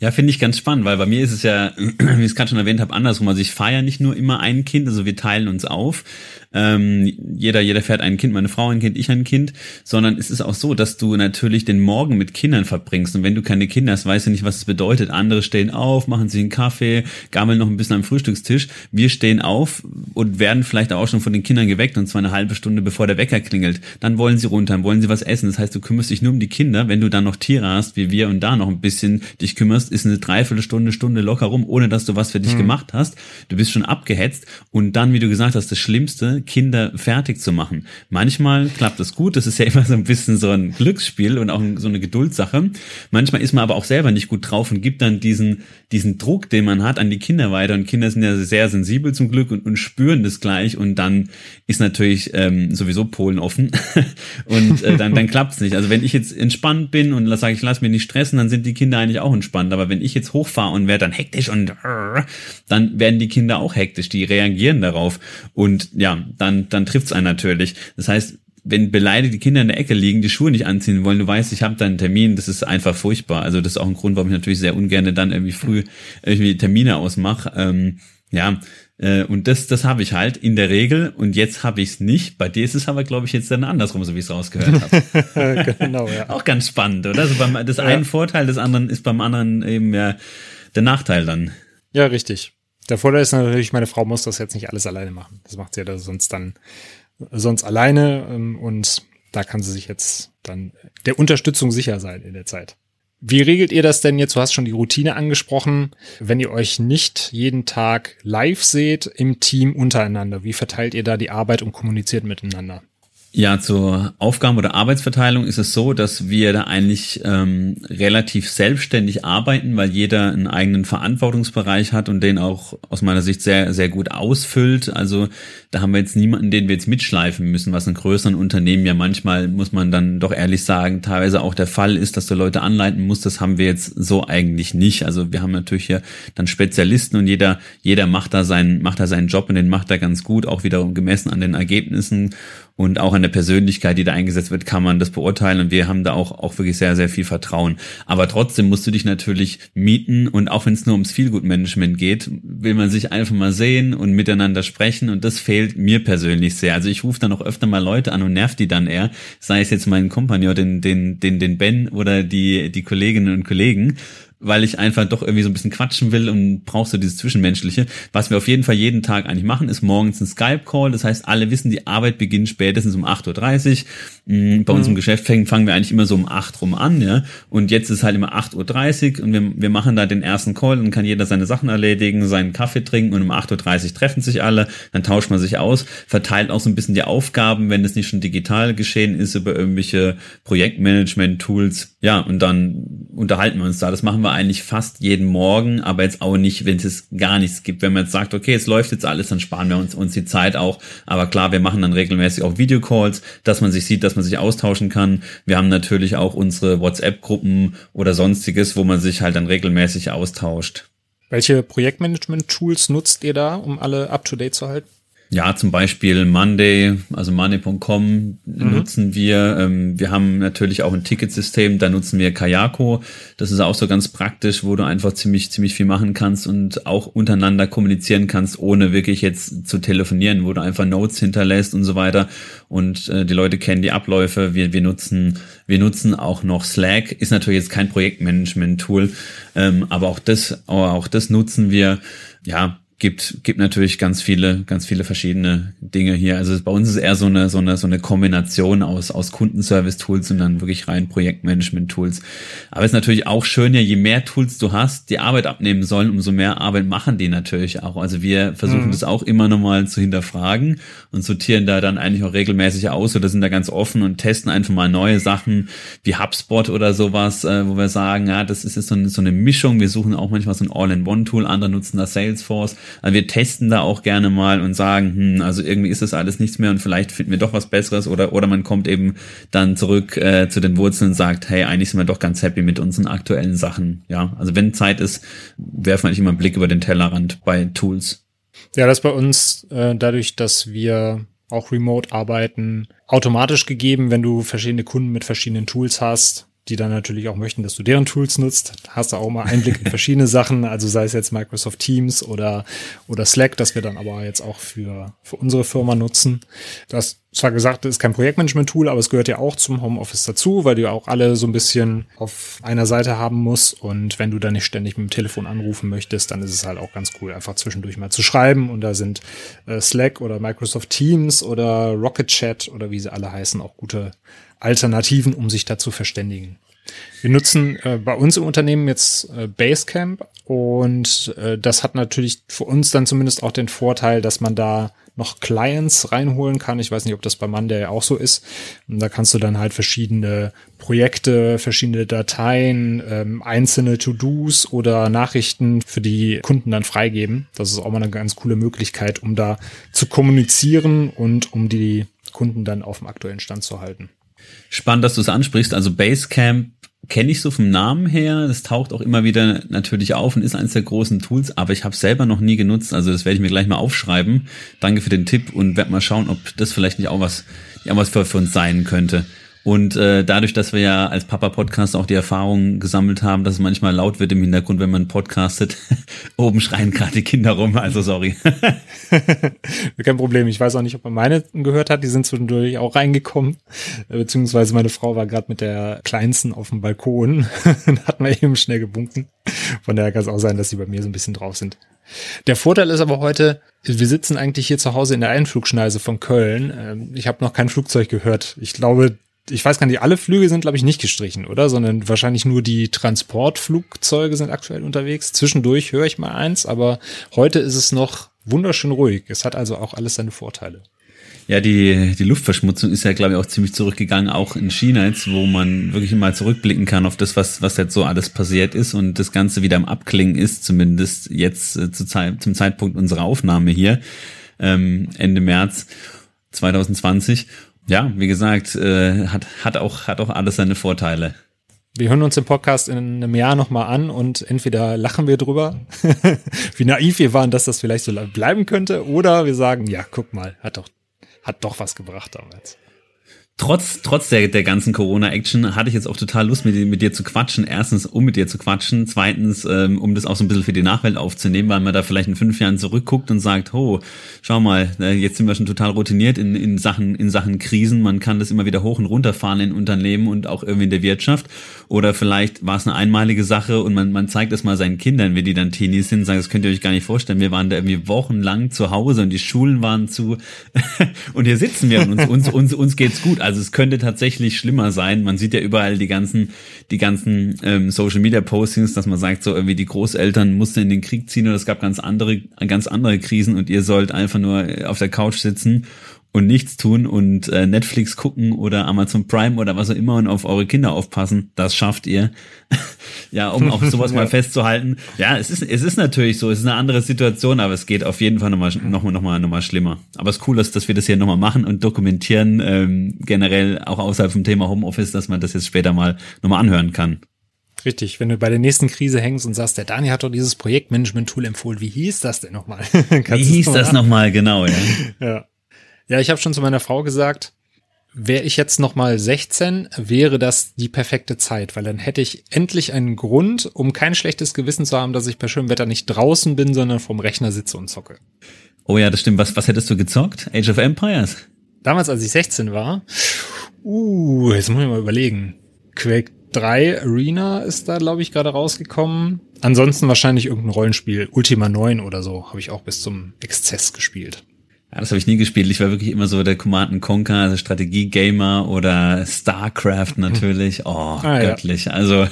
B: Ja, finde ich ganz spannend, weil bei mir ist es ja, wie ich es gerade schon erwähnt habe, andersrum. Also ich ja nicht nur immer ein Kind, also wir teilen uns auf. Ähm, jeder, jeder fährt ein Kind, meine Frau ein Kind, ich ein Kind, sondern es ist auch so, dass du natürlich den Morgen mit Kindern verbringst. Und wenn du keine Kinder hast, weißt du nicht, was es bedeutet. Andere stehen auf, machen sich einen Kaffee, gammeln noch ein bisschen am Frühstückstisch. Wir stehen auf und werden vielleicht auch schon von den Kindern geweckt und zwar eine halbe Stunde bevor der Wecker klingelt. Dann wollen sie runter, wollen sie was essen. Das heißt, du kümmerst dich nur um die Kinder. Wenn du dann noch Tiere hast, wie wir, und da noch ein bisschen dich kümmerst, ist eine Dreiviertelstunde, Stunde locker rum, ohne dass du was für dich mhm. gemacht hast. Du bist schon abgehetzt und dann, wie du gesagt hast, das Schlimmste, Kinder fertig zu machen. Manchmal klappt das gut, das ist ja immer so ein bisschen so ein Glücksspiel und auch so eine Geduldssache. Manchmal ist man aber auch selber nicht gut drauf und gibt dann diesen, diesen Druck, den man hat, an die Kinder weiter. Und Kinder sind ja sehr sensibel zum Glück und, und spüren das gleich. Und dann ist natürlich ähm, sowieso Polen offen und äh, dann, dann klappt es nicht. Also wenn ich jetzt entspannt bin und sage, ich lasse mich nicht stressen, dann sind die Kinder eigentlich auch entspannt. Aber wenn ich jetzt hochfahre und werde dann hektisch und dann werden die Kinder auch hektisch, die reagieren darauf. Und ja, dann, dann trifft's einen natürlich. Das heißt, wenn beleidigte Kinder in der Ecke liegen, die Schuhe nicht anziehen wollen, du weißt, ich habe da einen Termin, das ist einfach furchtbar. Also das ist auch ein Grund, warum ich natürlich sehr ungern dann irgendwie früh irgendwie Termine ausmache. Ähm, ja, äh, und das, das habe ich halt in der Regel und jetzt habe ich es nicht. Bei dir ist es aber, glaube ich, jetzt dann andersrum, so wie ich es rausgehört habe. genau, ja. Auch ganz spannend, oder? Also beim, das ja. einen Vorteil des anderen ist beim anderen eben ja der Nachteil dann.
A: Ja, richtig. Der Vorteil ist natürlich, meine Frau muss das jetzt nicht alles alleine machen. Das macht sie ja sonst dann sonst alleine ähm, und da kann sie sich jetzt dann der Unterstützung sicher sein in der Zeit. Wie regelt ihr das denn jetzt? Du hast schon die Routine angesprochen. Wenn ihr euch nicht jeden Tag live seht im Team untereinander, wie verteilt ihr da die Arbeit und kommuniziert miteinander?
B: Ja, zur Aufgaben- oder Arbeitsverteilung ist es so, dass wir da eigentlich ähm, relativ selbstständig arbeiten, weil jeder einen eigenen Verantwortungsbereich hat und den auch aus meiner Sicht sehr, sehr gut ausfüllt. Also da haben wir jetzt niemanden, den wir jetzt mitschleifen müssen, was in größeren Unternehmen ja manchmal, muss man dann doch ehrlich sagen, teilweise auch der Fall ist, dass du Leute anleiten musst. Das haben wir jetzt so eigentlich nicht. Also wir haben natürlich hier dann Spezialisten und jeder, jeder macht da seinen, macht da seinen Job und den macht er ganz gut, auch wiederum gemessen an den Ergebnissen und auch an der Persönlichkeit, die da eingesetzt wird, kann man das beurteilen. Und wir haben da auch, auch wirklich sehr, sehr viel Vertrauen. Aber trotzdem musst du dich natürlich mieten. Und auch wenn es nur ums Feelgood-Management geht, will man sich einfach mal sehen und miteinander sprechen. Und das fehlt mir persönlich sehr. Also ich rufe dann auch öfter mal Leute an und nerv die dann eher, sei es jetzt meinen Kompagnon, den, den, den, den Ben oder die, die Kolleginnen und Kollegen, weil ich einfach doch irgendwie so ein bisschen quatschen will und brauchst du dieses Zwischenmenschliche. Was wir auf jeden Fall jeden Tag eigentlich machen, ist morgens ein Skype-Call. Das heißt, alle wissen, die Arbeit beginnt spätestens um 8.30 Uhr. Mm, bei uns im mhm. Geschäft fangen wir eigentlich immer so um 8 rum an, ja. Und jetzt ist halt immer 8.30 Uhr und wir, wir machen da den ersten Call, dann kann jeder seine Sachen erledigen, seinen Kaffee trinken und um 8.30 Uhr treffen sich alle, dann tauscht man sich aus, verteilt auch so ein bisschen die Aufgaben, wenn es nicht schon digital geschehen ist, über irgendwelche Projektmanagement-Tools. Ja, und dann unterhalten wir uns da. Das machen wir eigentlich fast jeden Morgen, aber jetzt auch nicht, wenn es gar nichts gibt. Wenn man jetzt sagt, okay, es läuft jetzt alles, dann sparen wir uns, uns die Zeit auch. Aber klar, wir machen dann regelmäßig auch Videocalls, dass man sich sieht, dass man sich austauschen kann. Wir haben natürlich auch unsere WhatsApp-Gruppen oder sonstiges, wo man sich halt dann regelmäßig austauscht.
A: Welche Projektmanagement-Tools nutzt ihr da, um alle up-to-date zu halten?
B: Ja, zum Beispiel Monday, also monday.com mhm. nutzen wir. Ähm, wir haben natürlich auch ein Ticketsystem, da nutzen wir Kayako. Das ist auch so ganz praktisch, wo du einfach ziemlich, ziemlich viel machen kannst und auch untereinander kommunizieren kannst, ohne wirklich jetzt zu telefonieren, wo du einfach Notes hinterlässt und so weiter. Und äh, die Leute kennen die Abläufe. Wir, wir nutzen, wir nutzen auch noch Slack. Ist natürlich jetzt kein Projektmanagement-Tool, ähm, aber auch das, aber auch das nutzen wir. Ja, gibt, gibt natürlich ganz viele, ganz viele verschiedene Dinge hier. Also bei uns ist eher so eine, so eine, so eine Kombination aus, aus Kundenservice-Tools und dann wirklich rein Projektmanagement-Tools. Aber es ist natürlich auch schön, ja, je mehr Tools du hast, die Arbeit abnehmen sollen, umso mehr Arbeit machen die natürlich auch. Also wir versuchen mhm. das auch immer nochmal zu hinterfragen und sortieren da dann eigentlich auch regelmäßig aus oder sind da ganz offen und testen einfach mal neue Sachen wie HubSpot oder sowas, äh, wo wir sagen, ja, das ist jetzt so eine, so eine Mischung. Wir suchen auch manchmal so ein All-in-One-Tool, andere nutzen da Salesforce also wir testen da auch gerne mal und sagen, hm, also irgendwie ist das alles nichts mehr und vielleicht finden wir doch was Besseres oder, oder man kommt eben dann zurück äh, zu den Wurzeln und sagt, hey, eigentlich sind wir doch ganz happy mit unseren aktuellen Sachen. Ja, also wenn Zeit ist, werfen wir eigentlich immer einen Blick über den Tellerrand bei Tools.
A: Ja, das bei uns äh, dadurch, dass wir auch remote arbeiten, automatisch gegeben, wenn du verschiedene Kunden mit verschiedenen Tools hast die dann natürlich auch möchten, dass du deren Tools nutzt. Hast du auch mal Einblick in verschiedene Sachen, also sei es jetzt Microsoft Teams oder, oder Slack, das wir dann aber jetzt auch für, für unsere Firma nutzen. Das zwar gesagt, ist kein Projektmanagement-Tool, aber es gehört ja auch zum Homeoffice dazu, weil du ja auch alle so ein bisschen auf einer Seite haben musst. Und wenn du dann nicht ständig mit dem Telefon anrufen möchtest, dann ist es halt auch ganz cool, einfach zwischendurch mal zu schreiben. Und da sind äh, Slack oder Microsoft Teams oder Rocket Chat oder wie sie alle heißen, auch gute Alternativen, um sich da zu verständigen. Wir nutzen äh, bei uns im Unternehmen jetzt äh, Basecamp und äh, das hat natürlich für uns dann zumindest auch den Vorteil, dass man da noch Clients reinholen kann. Ich weiß nicht, ob das bei Monday auch so ist. Und da kannst du dann halt verschiedene Projekte, verschiedene Dateien, ähm, einzelne To-Dos oder Nachrichten für die Kunden dann freigeben. Das ist auch mal eine ganz coole Möglichkeit, um da zu kommunizieren und um die Kunden dann auf dem aktuellen Stand zu halten.
B: Spannend, dass du es ansprichst. Also Basecamp kenne ich so vom Namen her. Das taucht auch immer wieder natürlich auf und ist eines der großen Tools, aber ich habe es selber noch nie genutzt. Also das werde ich mir gleich mal aufschreiben. Danke für den Tipp und werde mal schauen, ob das vielleicht nicht auch was, ja, was für, für uns sein könnte. Und äh, dadurch, dass wir ja als Papa-Podcast auch die Erfahrung gesammelt haben, dass es manchmal laut wird im Hintergrund, wenn man podcastet, oben schreien gerade die Kinder rum, also sorry.
A: Kein Problem. Ich weiß auch nicht, ob man meine gehört hat. Die sind zwischendurch auch reingekommen. Äh, beziehungsweise meine Frau war gerade mit der Kleinsten auf dem Balkon. hat man eben schnell gebunken. Von daher kann es auch sein, dass sie bei mir so ein bisschen drauf sind. Der Vorteil ist aber heute, wir sitzen eigentlich hier zu Hause in der Einflugschneise von Köln. Ähm, ich habe noch kein Flugzeug gehört. Ich glaube, ich weiß gar nicht, alle Flüge sind, glaube ich, nicht gestrichen, oder? Sondern wahrscheinlich nur die Transportflugzeuge sind aktuell unterwegs. Zwischendurch höre ich mal eins, aber heute ist es noch wunderschön ruhig. Es hat also auch alles seine Vorteile.
B: Ja, die, die Luftverschmutzung ist ja, glaube ich, auch ziemlich zurückgegangen, auch in China jetzt, wo man wirklich mal zurückblicken kann auf das, was, was jetzt so alles passiert ist und das Ganze wieder am Abklingen ist, zumindest jetzt äh, zu zum Zeitpunkt unserer Aufnahme hier, ähm, Ende März 2020. Ja, wie gesagt, äh, hat, hat, auch, hat auch alles seine Vorteile.
A: Wir hören uns den Podcast in einem Jahr nochmal an und entweder lachen wir drüber, wie naiv wir waren, dass das vielleicht so bleiben könnte, oder wir sagen, ja, guck mal, hat doch hat doch was gebracht damals
B: trotz, trotz der, der ganzen Corona-Action hatte ich jetzt auch total Lust, mit, mit dir zu quatschen. Erstens, um mit dir zu quatschen. Zweitens, ähm, um das auch so ein bisschen für die Nachwelt aufzunehmen, weil man da vielleicht in fünf Jahren zurückguckt und sagt, oh, schau mal, äh, jetzt sind wir schon total routiniert in, in, Sachen, in Sachen Krisen. Man kann das immer wieder hoch und runter fahren in Unternehmen und auch irgendwie in der Wirtschaft. Oder vielleicht war es eine einmalige Sache und man, man zeigt es mal seinen Kindern, wenn die dann Teenies sind, sagen, das könnt ihr euch gar nicht vorstellen. Wir waren da irgendwie wochenlang zu Hause und die Schulen waren zu. und hier sitzen wir und uns, uns, uns, uns geht's gut. Also es könnte tatsächlich schlimmer sein. Man sieht ja überall die ganzen, die ganzen ähm, Social Media Postings, dass man sagt, so irgendwie die Großeltern mussten in den Krieg ziehen oder es gab ganz andere, ganz andere Krisen und ihr sollt einfach nur auf der Couch sitzen und nichts tun und äh, Netflix gucken oder Amazon Prime oder was auch immer und auf eure Kinder aufpassen, das schafft ihr. ja, um auch sowas ja. mal festzuhalten. Ja, es ist, es ist natürlich so, es ist eine andere Situation, aber es geht auf jeden Fall nochmal, nochmal, nochmal, nochmal schlimmer. Aber es ist cool, dass, dass wir das hier nochmal machen und dokumentieren, ähm, generell auch außerhalb vom Thema Homeoffice, dass man das jetzt später mal nochmal anhören kann.
A: Richtig, wenn du bei der nächsten Krise hängst und sagst, der Dani hat doch dieses Projektmanagement-Tool empfohlen, wie hieß das denn nochmal?
B: wie hieß das nochmal, genau, ja.
A: ja. Ja, ich habe schon zu meiner Frau gesagt, wäre ich jetzt noch mal 16, wäre das die perfekte Zeit, weil dann hätte ich endlich einen Grund, um kein schlechtes Gewissen zu haben, dass ich bei schönem Wetter nicht draußen bin, sondern vom Rechner sitze und zocke.
B: Oh ja, das stimmt. Was, was hättest du gezockt? Age of Empires?
A: Damals, als ich 16 war, uh, jetzt muss ich mal überlegen. Quake 3 Arena ist da, glaube ich, gerade rausgekommen. Ansonsten wahrscheinlich irgendein Rollenspiel. Ultima 9 oder so habe ich auch bis zum Exzess gespielt.
B: Ja, das habe ich nie gespielt. Ich war wirklich immer so der Command Conquer, also Strategie-Gamer oder StarCraft natürlich. Oh, ah, göttlich. Ja. Also.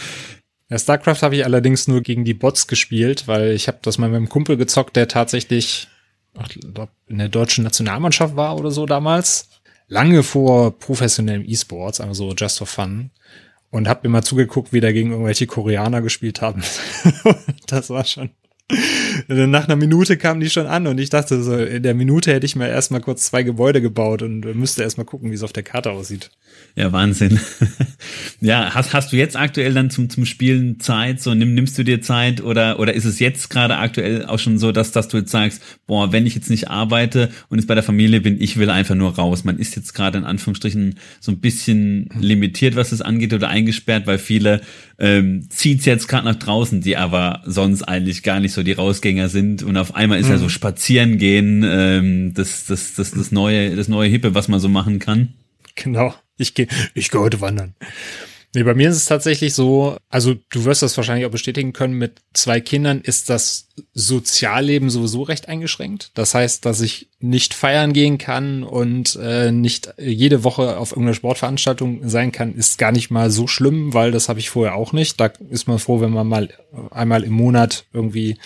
A: ja, StarCraft habe ich allerdings nur gegen die Bots gespielt, weil ich habe das mal mit einem Kumpel gezockt, der tatsächlich in der deutschen Nationalmannschaft war oder so damals. Lange vor professionellem E-Sports, also so just for fun. Und hab mir mal zugeguckt, wie da gegen irgendwelche Koreaner gespielt haben. das war schon nach einer Minute kamen die schon an und ich dachte so, in der Minute hätte ich mir erstmal kurz zwei Gebäude gebaut und müsste erstmal gucken, wie es auf der Karte aussieht.
B: Ja, Wahnsinn. ja, hast, hast du jetzt aktuell dann zum, zum Spielen Zeit? So, nimm, nimmst du dir Zeit oder, oder ist es jetzt gerade aktuell auch schon so, dass, dass du jetzt sagst, boah, wenn ich jetzt nicht arbeite und jetzt bei der Familie bin, ich will einfach nur raus. Man ist jetzt gerade in Anführungsstrichen so ein bisschen limitiert, was es angeht oder eingesperrt, weil viele ähm, zieht's jetzt gerade nach draußen, die aber sonst eigentlich gar nicht so die Rausgänger sind und auf einmal ist mhm. ja so spazieren gehen, ähm, das, das, das, das neue, das neue Hippe, was man so machen kann.
A: Genau. Ich gehe ich geh heute wandern. Nee, bei mir ist es tatsächlich so, also du wirst das wahrscheinlich auch bestätigen können, mit zwei Kindern ist das Sozialleben sowieso recht eingeschränkt. Das heißt, dass ich nicht feiern gehen kann und äh, nicht jede Woche auf irgendeiner Sportveranstaltung sein kann, ist gar nicht mal so schlimm, weil das habe ich vorher auch nicht. Da ist man froh, wenn man mal einmal im Monat irgendwie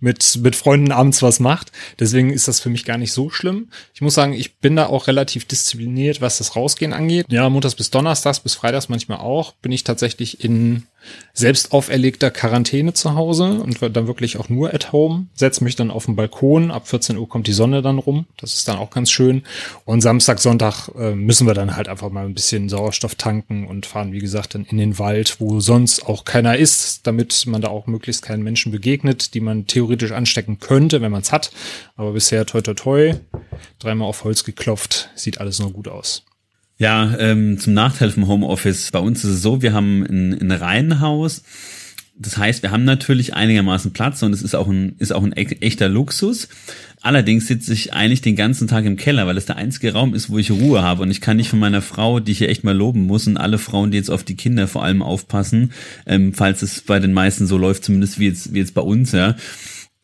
A: mit, mit Freunden abends was macht. Deswegen ist das für mich gar nicht so schlimm. Ich muss sagen, ich bin da auch relativ diszipliniert, was das Rausgehen angeht. Ja, montags bis donnerstags, bis freitags manchmal auch, bin ich tatsächlich in selbst auferlegter Quarantäne zu Hause und dann wirklich auch nur at home. Setze mich dann auf den Balkon. Ab 14 Uhr kommt die Sonne dann rum. Das ist dann auch ganz schön. Und Samstag, Sonntag äh, müssen wir dann halt einfach mal ein bisschen Sauerstoff tanken und fahren, wie gesagt, dann in den Wald, wo sonst auch keiner ist, damit man da auch möglichst keinen Menschen begegnet, die man theoretisch anstecken könnte, wenn man es hat. Aber bisher toi toi toi, dreimal auf Holz geklopft, sieht alles noch gut aus.
B: Ja, ähm, zum Nachteil vom Homeoffice. Bei uns ist es so, wir haben ein, ein Reihenhaus. Das heißt, wir haben natürlich einigermaßen Platz und es ist auch ein, ist auch ein echter Luxus. Allerdings sitze ich eigentlich den ganzen Tag im Keller, weil es der einzige Raum ist, wo ich Ruhe habe. Und ich kann nicht von meiner Frau, die ich hier echt mal loben muss, und alle Frauen, die jetzt auf die Kinder vor allem aufpassen, ähm, falls es bei den meisten so läuft, zumindest wie jetzt, wie jetzt bei uns, ja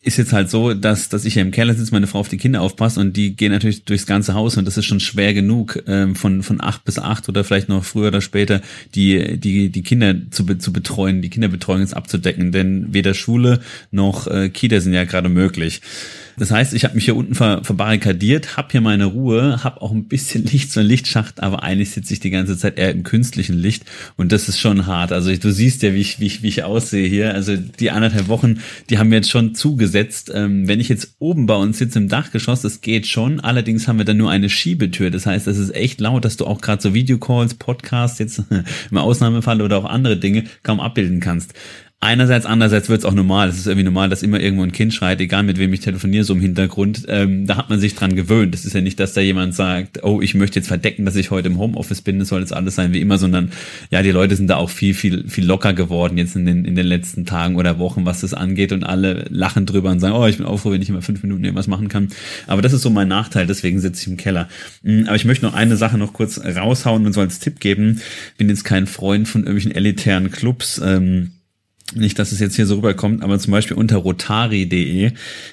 B: ist jetzt halt so, dass, dass ich hier im Keller sitze, meine Frau auf die Kinder aufpasst und die gehen natürlich durchs ganze Haus und das ist schon schwer genug, ähm, von, von acht bis acht oder vielleicht noch früher oder später die, die, die Kinder zu, zu betreuen, die Kinderbetreuung jetzt abzudecken, denn weder Schule noch äh, Kita sind ja gerade möglich. Das heißt, ich habe mich hier unten ver, verbarrikadiert, habe hier meine Ruhe, habe auch ein bisschen Licht, so ein Lichtschacht, aber eigentlich sitze ich die ganze Zeit eher im künstlichen Licht und das ist schon hart. Also ich, du siehst ja, wie ich, wie, ich, wie ich aussehe hier. Also die anderthalb Wochen, die haben wir jetzt schon zugesetzt. Ähm, wenn ich jetzt oben bei uns sitze im Dachgeschoss, das geht schon. Allerdings haben wir dann nur eine Schiebetür. Das heißt, es ist echt laut, dass du auch gerade so Videocalls, Podcasts jetzt im Ausnahmefall oder auch andere Dinge kaum abbilden kannst. Einerseits, andererseits wird es auch normal. Es ist irgendwie normal, dass immer irgendwo ein Kind schreit, egal mit wem ich telefoniere, so im Hintergrund. Ähm, da hat man sich dran gewöhnt. Es ist ja nicht, dass da jemand sagt, oh, ich möchte jetzt verdecken, dass ich heute im Homeoffice bin, das soll jetzt alles sein wie immer, sondern ja, die Leute sind da auch viel, viel, viel locker geworden jetzt in den, in den letzten Tagen oder Wochen, was das angeht und alle lachen drüber und sagen, oh, ich bin auch froh, wenn ich immer fünf Minuten irgendwas machen kann. Aber das ist so mein Nachteil, deswegen sitze ich im Keller. Mm, aber ich möchte noch eine Sache noch kurz raushauen und so als Tipp geben. Bin jetzt kein Freund von irgendwelchen elitären Clubs. Ähm, nicht, dass es jetzt hier so rüberkommt, aber zum Beispiel unter rotari.de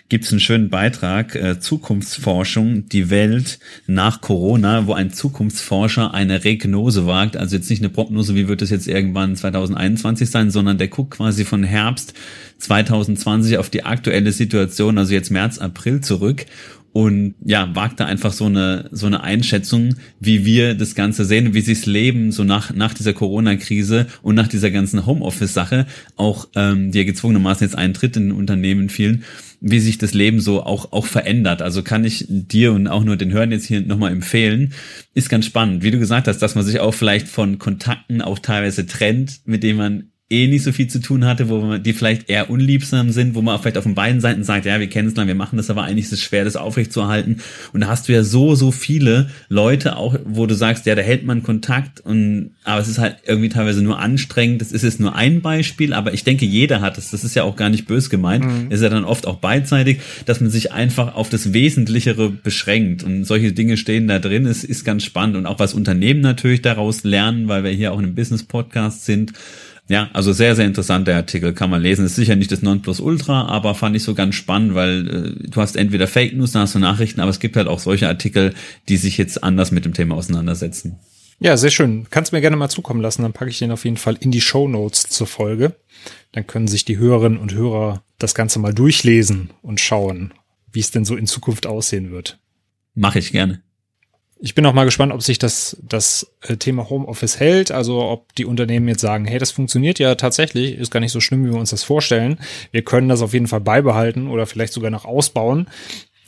B: gibt es einen schönen Beitrag, äh, Zukunftsforschung, die Welt nach Corona, wo ein Zukunftsforscher eine Regnose wagt, also jetzt nicht eine Prognose, wie wird es jetzt irgendwann 2021 sein, sondern der guckt quasi von Herbst 2020 auf die aktuelle Situation, also jetzt März, April zurück und ja, wagt da einfach so eine, so eine Einschätzung, wie wir das Ganze sehen, wie sie es leben, so nach, nach dieser Corona-Krise und nach dieser ganzen Homeoffice-Sache, auch ähm, die ja gezwungenermaßen jetzt eintritt in Unternehmen vielen, wie sich das Leben so auch, auch verändert. Also kann ich dir und auch nur den Hörern jetzt hier nochmal empfehlen. Ist ganz spannend, wie du gesagt hast, dass man sich auch vielleicht von Kontakten auch teilweise trennt, mit denen man eh nicht so viel zu tun hatte, wo man, die vielleicht eher unliebsam sind, wo man vielleicht auf den beiden Seiten sagt, ja, wir kennen es lang, wir machen das, aber eigentlich ist es schwer, das aufrechtzuerhalten. Und da hast du ja so, so viele Leute auch, wo du sagst, ja, da hält man Kontakt und, aber es ist halt irgendwie teilweise nur anstrengend. Das ist jetzt nur ein Beispiel, aber ich denke, jeder hat es. Das ist ja auch gar nicht bös gemeint. Mhm. Ist ja dann oft auch beidseitig, dass man sich einfach auf das Wesentlichere beschränkt. Und solche Dinge stehen da drin. Es ist ganz spannend und auch was Unternehmen natürlich daraus lernen, weil wir hier auch in einem Business-Podcast sind. Ja, also sehr, sehr interessanter Artikel, kann man lesen. Ist sicher nicht das Nonplusultra, aber fand ich so ganz spannend, weil äh, du hast entweder Fake News, dann hast du Nachrichten, aber es gibt halt auch solche Artikel, die sich jetzt anders mit dem Thema auseinandersetzen.
A: Ja, sehr schön. Kannst mir gerne mal zukommen lassen, dann packe ich den auf jeden Fall in die Show Notes zur Folge. Dann können sich die Hörerinnen und Hörer das Ganze mal durchlesen und schauen, wie es denn so in Zukunft aussehen wird.
B: Mache ich gerne.
A: Ich bin auch mal gespannt, ob sich das, das äh, Thema Homeoffice hält. Also ob die Unternehmen jetzt sagen, hey, das funktioniert ja tatsächlich, ist gar nicht so schlimm, wie wir uns das vorstellen. Wir können das auf jeden Fall beibehalten oder vielleicht sogar noch ausbauen.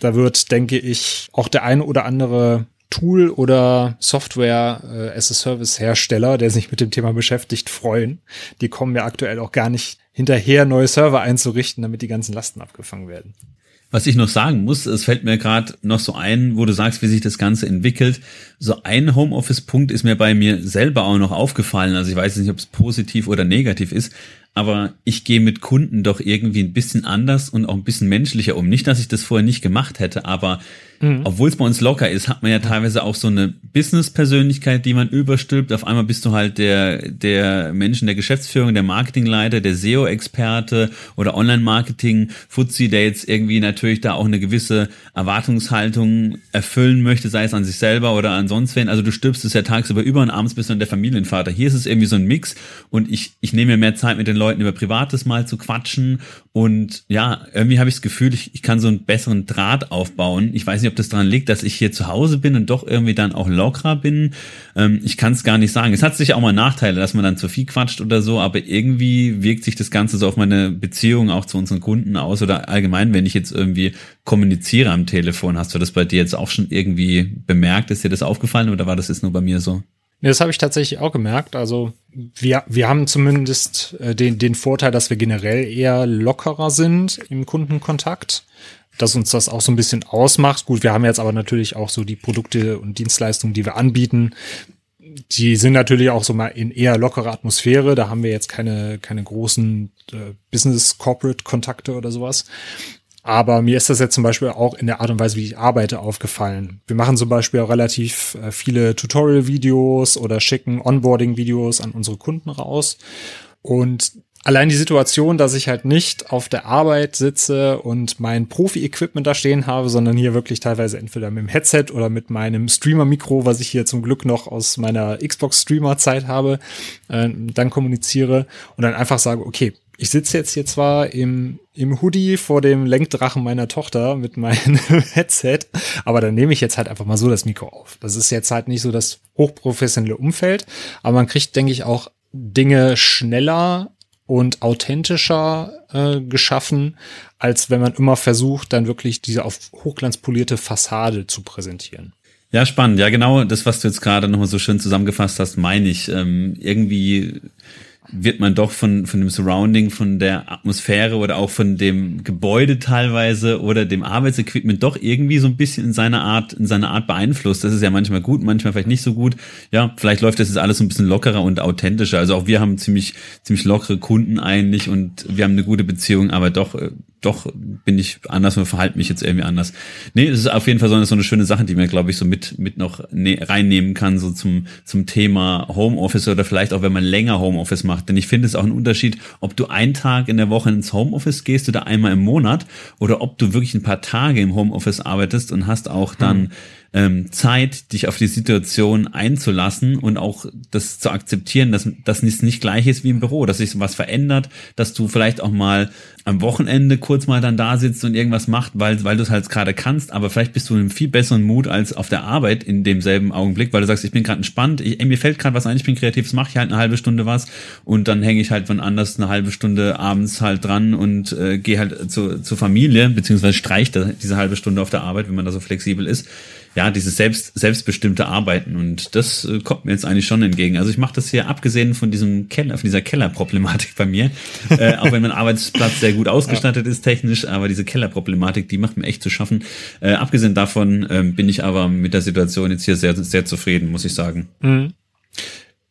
A: Da wird, denke ich, auch der eine oder andere Tool oder Software äh, as a Service Hersteller, der sich mit dem Thema beschäftigt, freuen. Die kommen ja aktuell auch gar nicht hinterher, neue Server einzurichten, damit die ganzen Lasten abgefangen werden.
B: Was ich noch sagen muss, es fällt mir gerade noch so ein, wo du sagst, wie sich das Ganze entwickelt. So ein Homeoffice-Punkt ist mir bei mir selber auch noch aufgefallen. Also ich weiß nicht, ob es positiv oder negativ ist, aber ich gehe mit Kunden doch irgendwie ein bisschen anders und auch ein bisschen menschlicher um. Nicht, dass ich das vorher nicht gemacht hätte, aber Mhm. Obwohl es bei uns locker ist, hat man ja teilweise auch so eine Business-Persönlichkeit, die man überstülpt. Auf einmal bist du halt der, der Mensch in der Geschäftsführung, der Marketingleiter, der SEO-Experte oder Online-Marketing-Fuzzi, der jetzt irgendwie natürlich da auch eine gewisse Erwartungshaltung erfüllen möchte, sei es an sich selber oder an sonst wen. Also du stülpst es ja tagsüber über und abends bist du dann der Familienvater. Hier ist es irgendwie so ein Mix und ich, ich nehme mir mehr Zeit mit den Leuten über Privates mal zu quatschen und ja, irgendwie habe ich das Gefühl, ich, ich kann so einen besseren Draht aufbauen. Ich weiß nicht, ob das daran liegt, dass ich hier zu Hause bin und doch irgendwie dann auch lockerer bin. Ähm, ich kann es gar nicht sagen. Es hat sicher auch mal Nachteile, dass man dann zu viel quatscht oder so, aber irgendwie wirkt sich das Ganze so auf meine Beziehung auch zu unseren Kunden aus oder allgemein, wenn ich jetzt irgendwie kommuniziere am Telefon. Hast du das bei dir jetzt auch schon irgendwie bemerkt? Ist dir das aufgefallen oder war das jetzt nur bei mir so?
A: Nee, das habe ich tatsächlich auch gemerkt. Also wir, wir haben zumindest äh, den, den Vorteil, dass wir generell eher lockerer sind im Kundenkontakt dass uns das auch so ein bisschen ausmacht. Gut, wir haben jetzt aber natürlich auch so die Produkte und Dienstleistungen, die wir anbieten. Die sind natürlich auch so mal in eher lockerer Atmosphäre. Da haben wir jetzt keine, keine großen äh, Business-Corporate-Kontakte oder sowas. Aber mir ist das jetzt zum Beispiel auch in der Art und Weise, wie ich arbeite, aufgefallen. Wir machen zum Beispiel auch relativ äh, viele Tutorial-Videos oder schicken Onboarding-Videos an unsere Kunden raus. Und allein die Situation, dass ich halt nicht auf der Arbeit sitze und mein Profi-Equipment da stehen habe, sondern hier wirklich teilweise entweder mit dem Headset oder mit meinem Streamer-Mikro, was ich hier zum Glück noch aus meiner Xbox-Streamer-Zeit habe, äh, dann kommuniziere und dann einfach sage, okay, ich sitze jetzt hier zwar im, im Hoodie vor dem Lenkdrachen meiner Tochter mit meinem Headset, aber dann nehme ich jetzt halt einfach mal so das Mikro auf. Das ist jetzt halt nicht so das hochprofessionelle Umfeld, aber man kriegt, denke ich, auch Dinge schneller und authentischer äh, geschaffen, als wenn man immer versucht, dann wirklich diese auf hochglanzpolierte Fassade zu präsentieren.
B: Ja, spannend. Ja, genau das, was du jetzt gerade nochmal so schön zusammengefasst hast, meine ich. Ähm, irgendwie wird man doch von, von dem Surrounding, von der Atmosphäre oder auch von dem Gebäude teilweise oder dem Arbeitsequipment doch irgendwie so ein bisschen in seiner Art, in seiner Art beeinflusst. Das ist ja manchmal gut, manchmal vielleicht nicht so gut. Ja, vielleicht läuft das jetzt alles so ein bisschen lockerer und authentischer. Also auch wir haben ziemlich, ziemlich lockere Kunden eigentlich und wir haben eine gute Beziehung, aber doch äh, doch bin ich anders und verhalte mich jetzt irgendwie anders. Nee, es ist auf jeden Fall so eine, so eine schöne Sache, die man, glaube ich, so mit, mit noch ne, reinnehmen kann, so zum, zum Thema Homeoffice oder vielleicht auch, wenn man länger Homeoffice macht. Denn ich finde es auch ein Unterschied, ob du einen Tag in der Woche ins Homeoffice gehst oder einmal im Monat oder ob du wirklich ein paar Tage im Homeoffice arbeitest und hast auch dann hm ähm, Zeit, dich auf die Situation einzulassen und auch das zu akzeptieren, dass das nicht gleich ist wie im Büro, dass sich was verändert, dass du vielleicht auch mal am Wochenende kurz mal dann da sitzt und irgendwas macht, weil, weil du es halt gerade kannst, aber vielleicht bist du in einem viel besseren Mut als auf der Arbeit in demselben Augenblick, weil du sagst, ich bin gerade entspannt, ich, ey, mir fällt gerade was ein, ich bin kreativ, das mache ich halt eine halbe Stunde was. Und dann hänge ich halt von anders eine halbe Stunde abends halt dran und äh, gehe halt zu, zur Familie, beziehungsweise streiche diese halbe Stunde auf der Arbeit, wenn man da so flexibel ist ja, dieses selbst, selbstbestimmte Arbeiten. Und das äh, kommt mir jetzt eigentlich schon entgegen. Also ich mache das hier abgesehen von diesem Keller, von dieser Kellerproblematik bei mir. äh, auch wenn mein Arbeitsplatz sehr gut ausgestattet ist technisch, aber diese Kellerproblematik, die macht mir echt zu schaffen. Äh, abgesehen davon äh, bin ich aber mit der Situation jetzt hier sehr, sehr zufrieden, muss ich sagen. Mhm.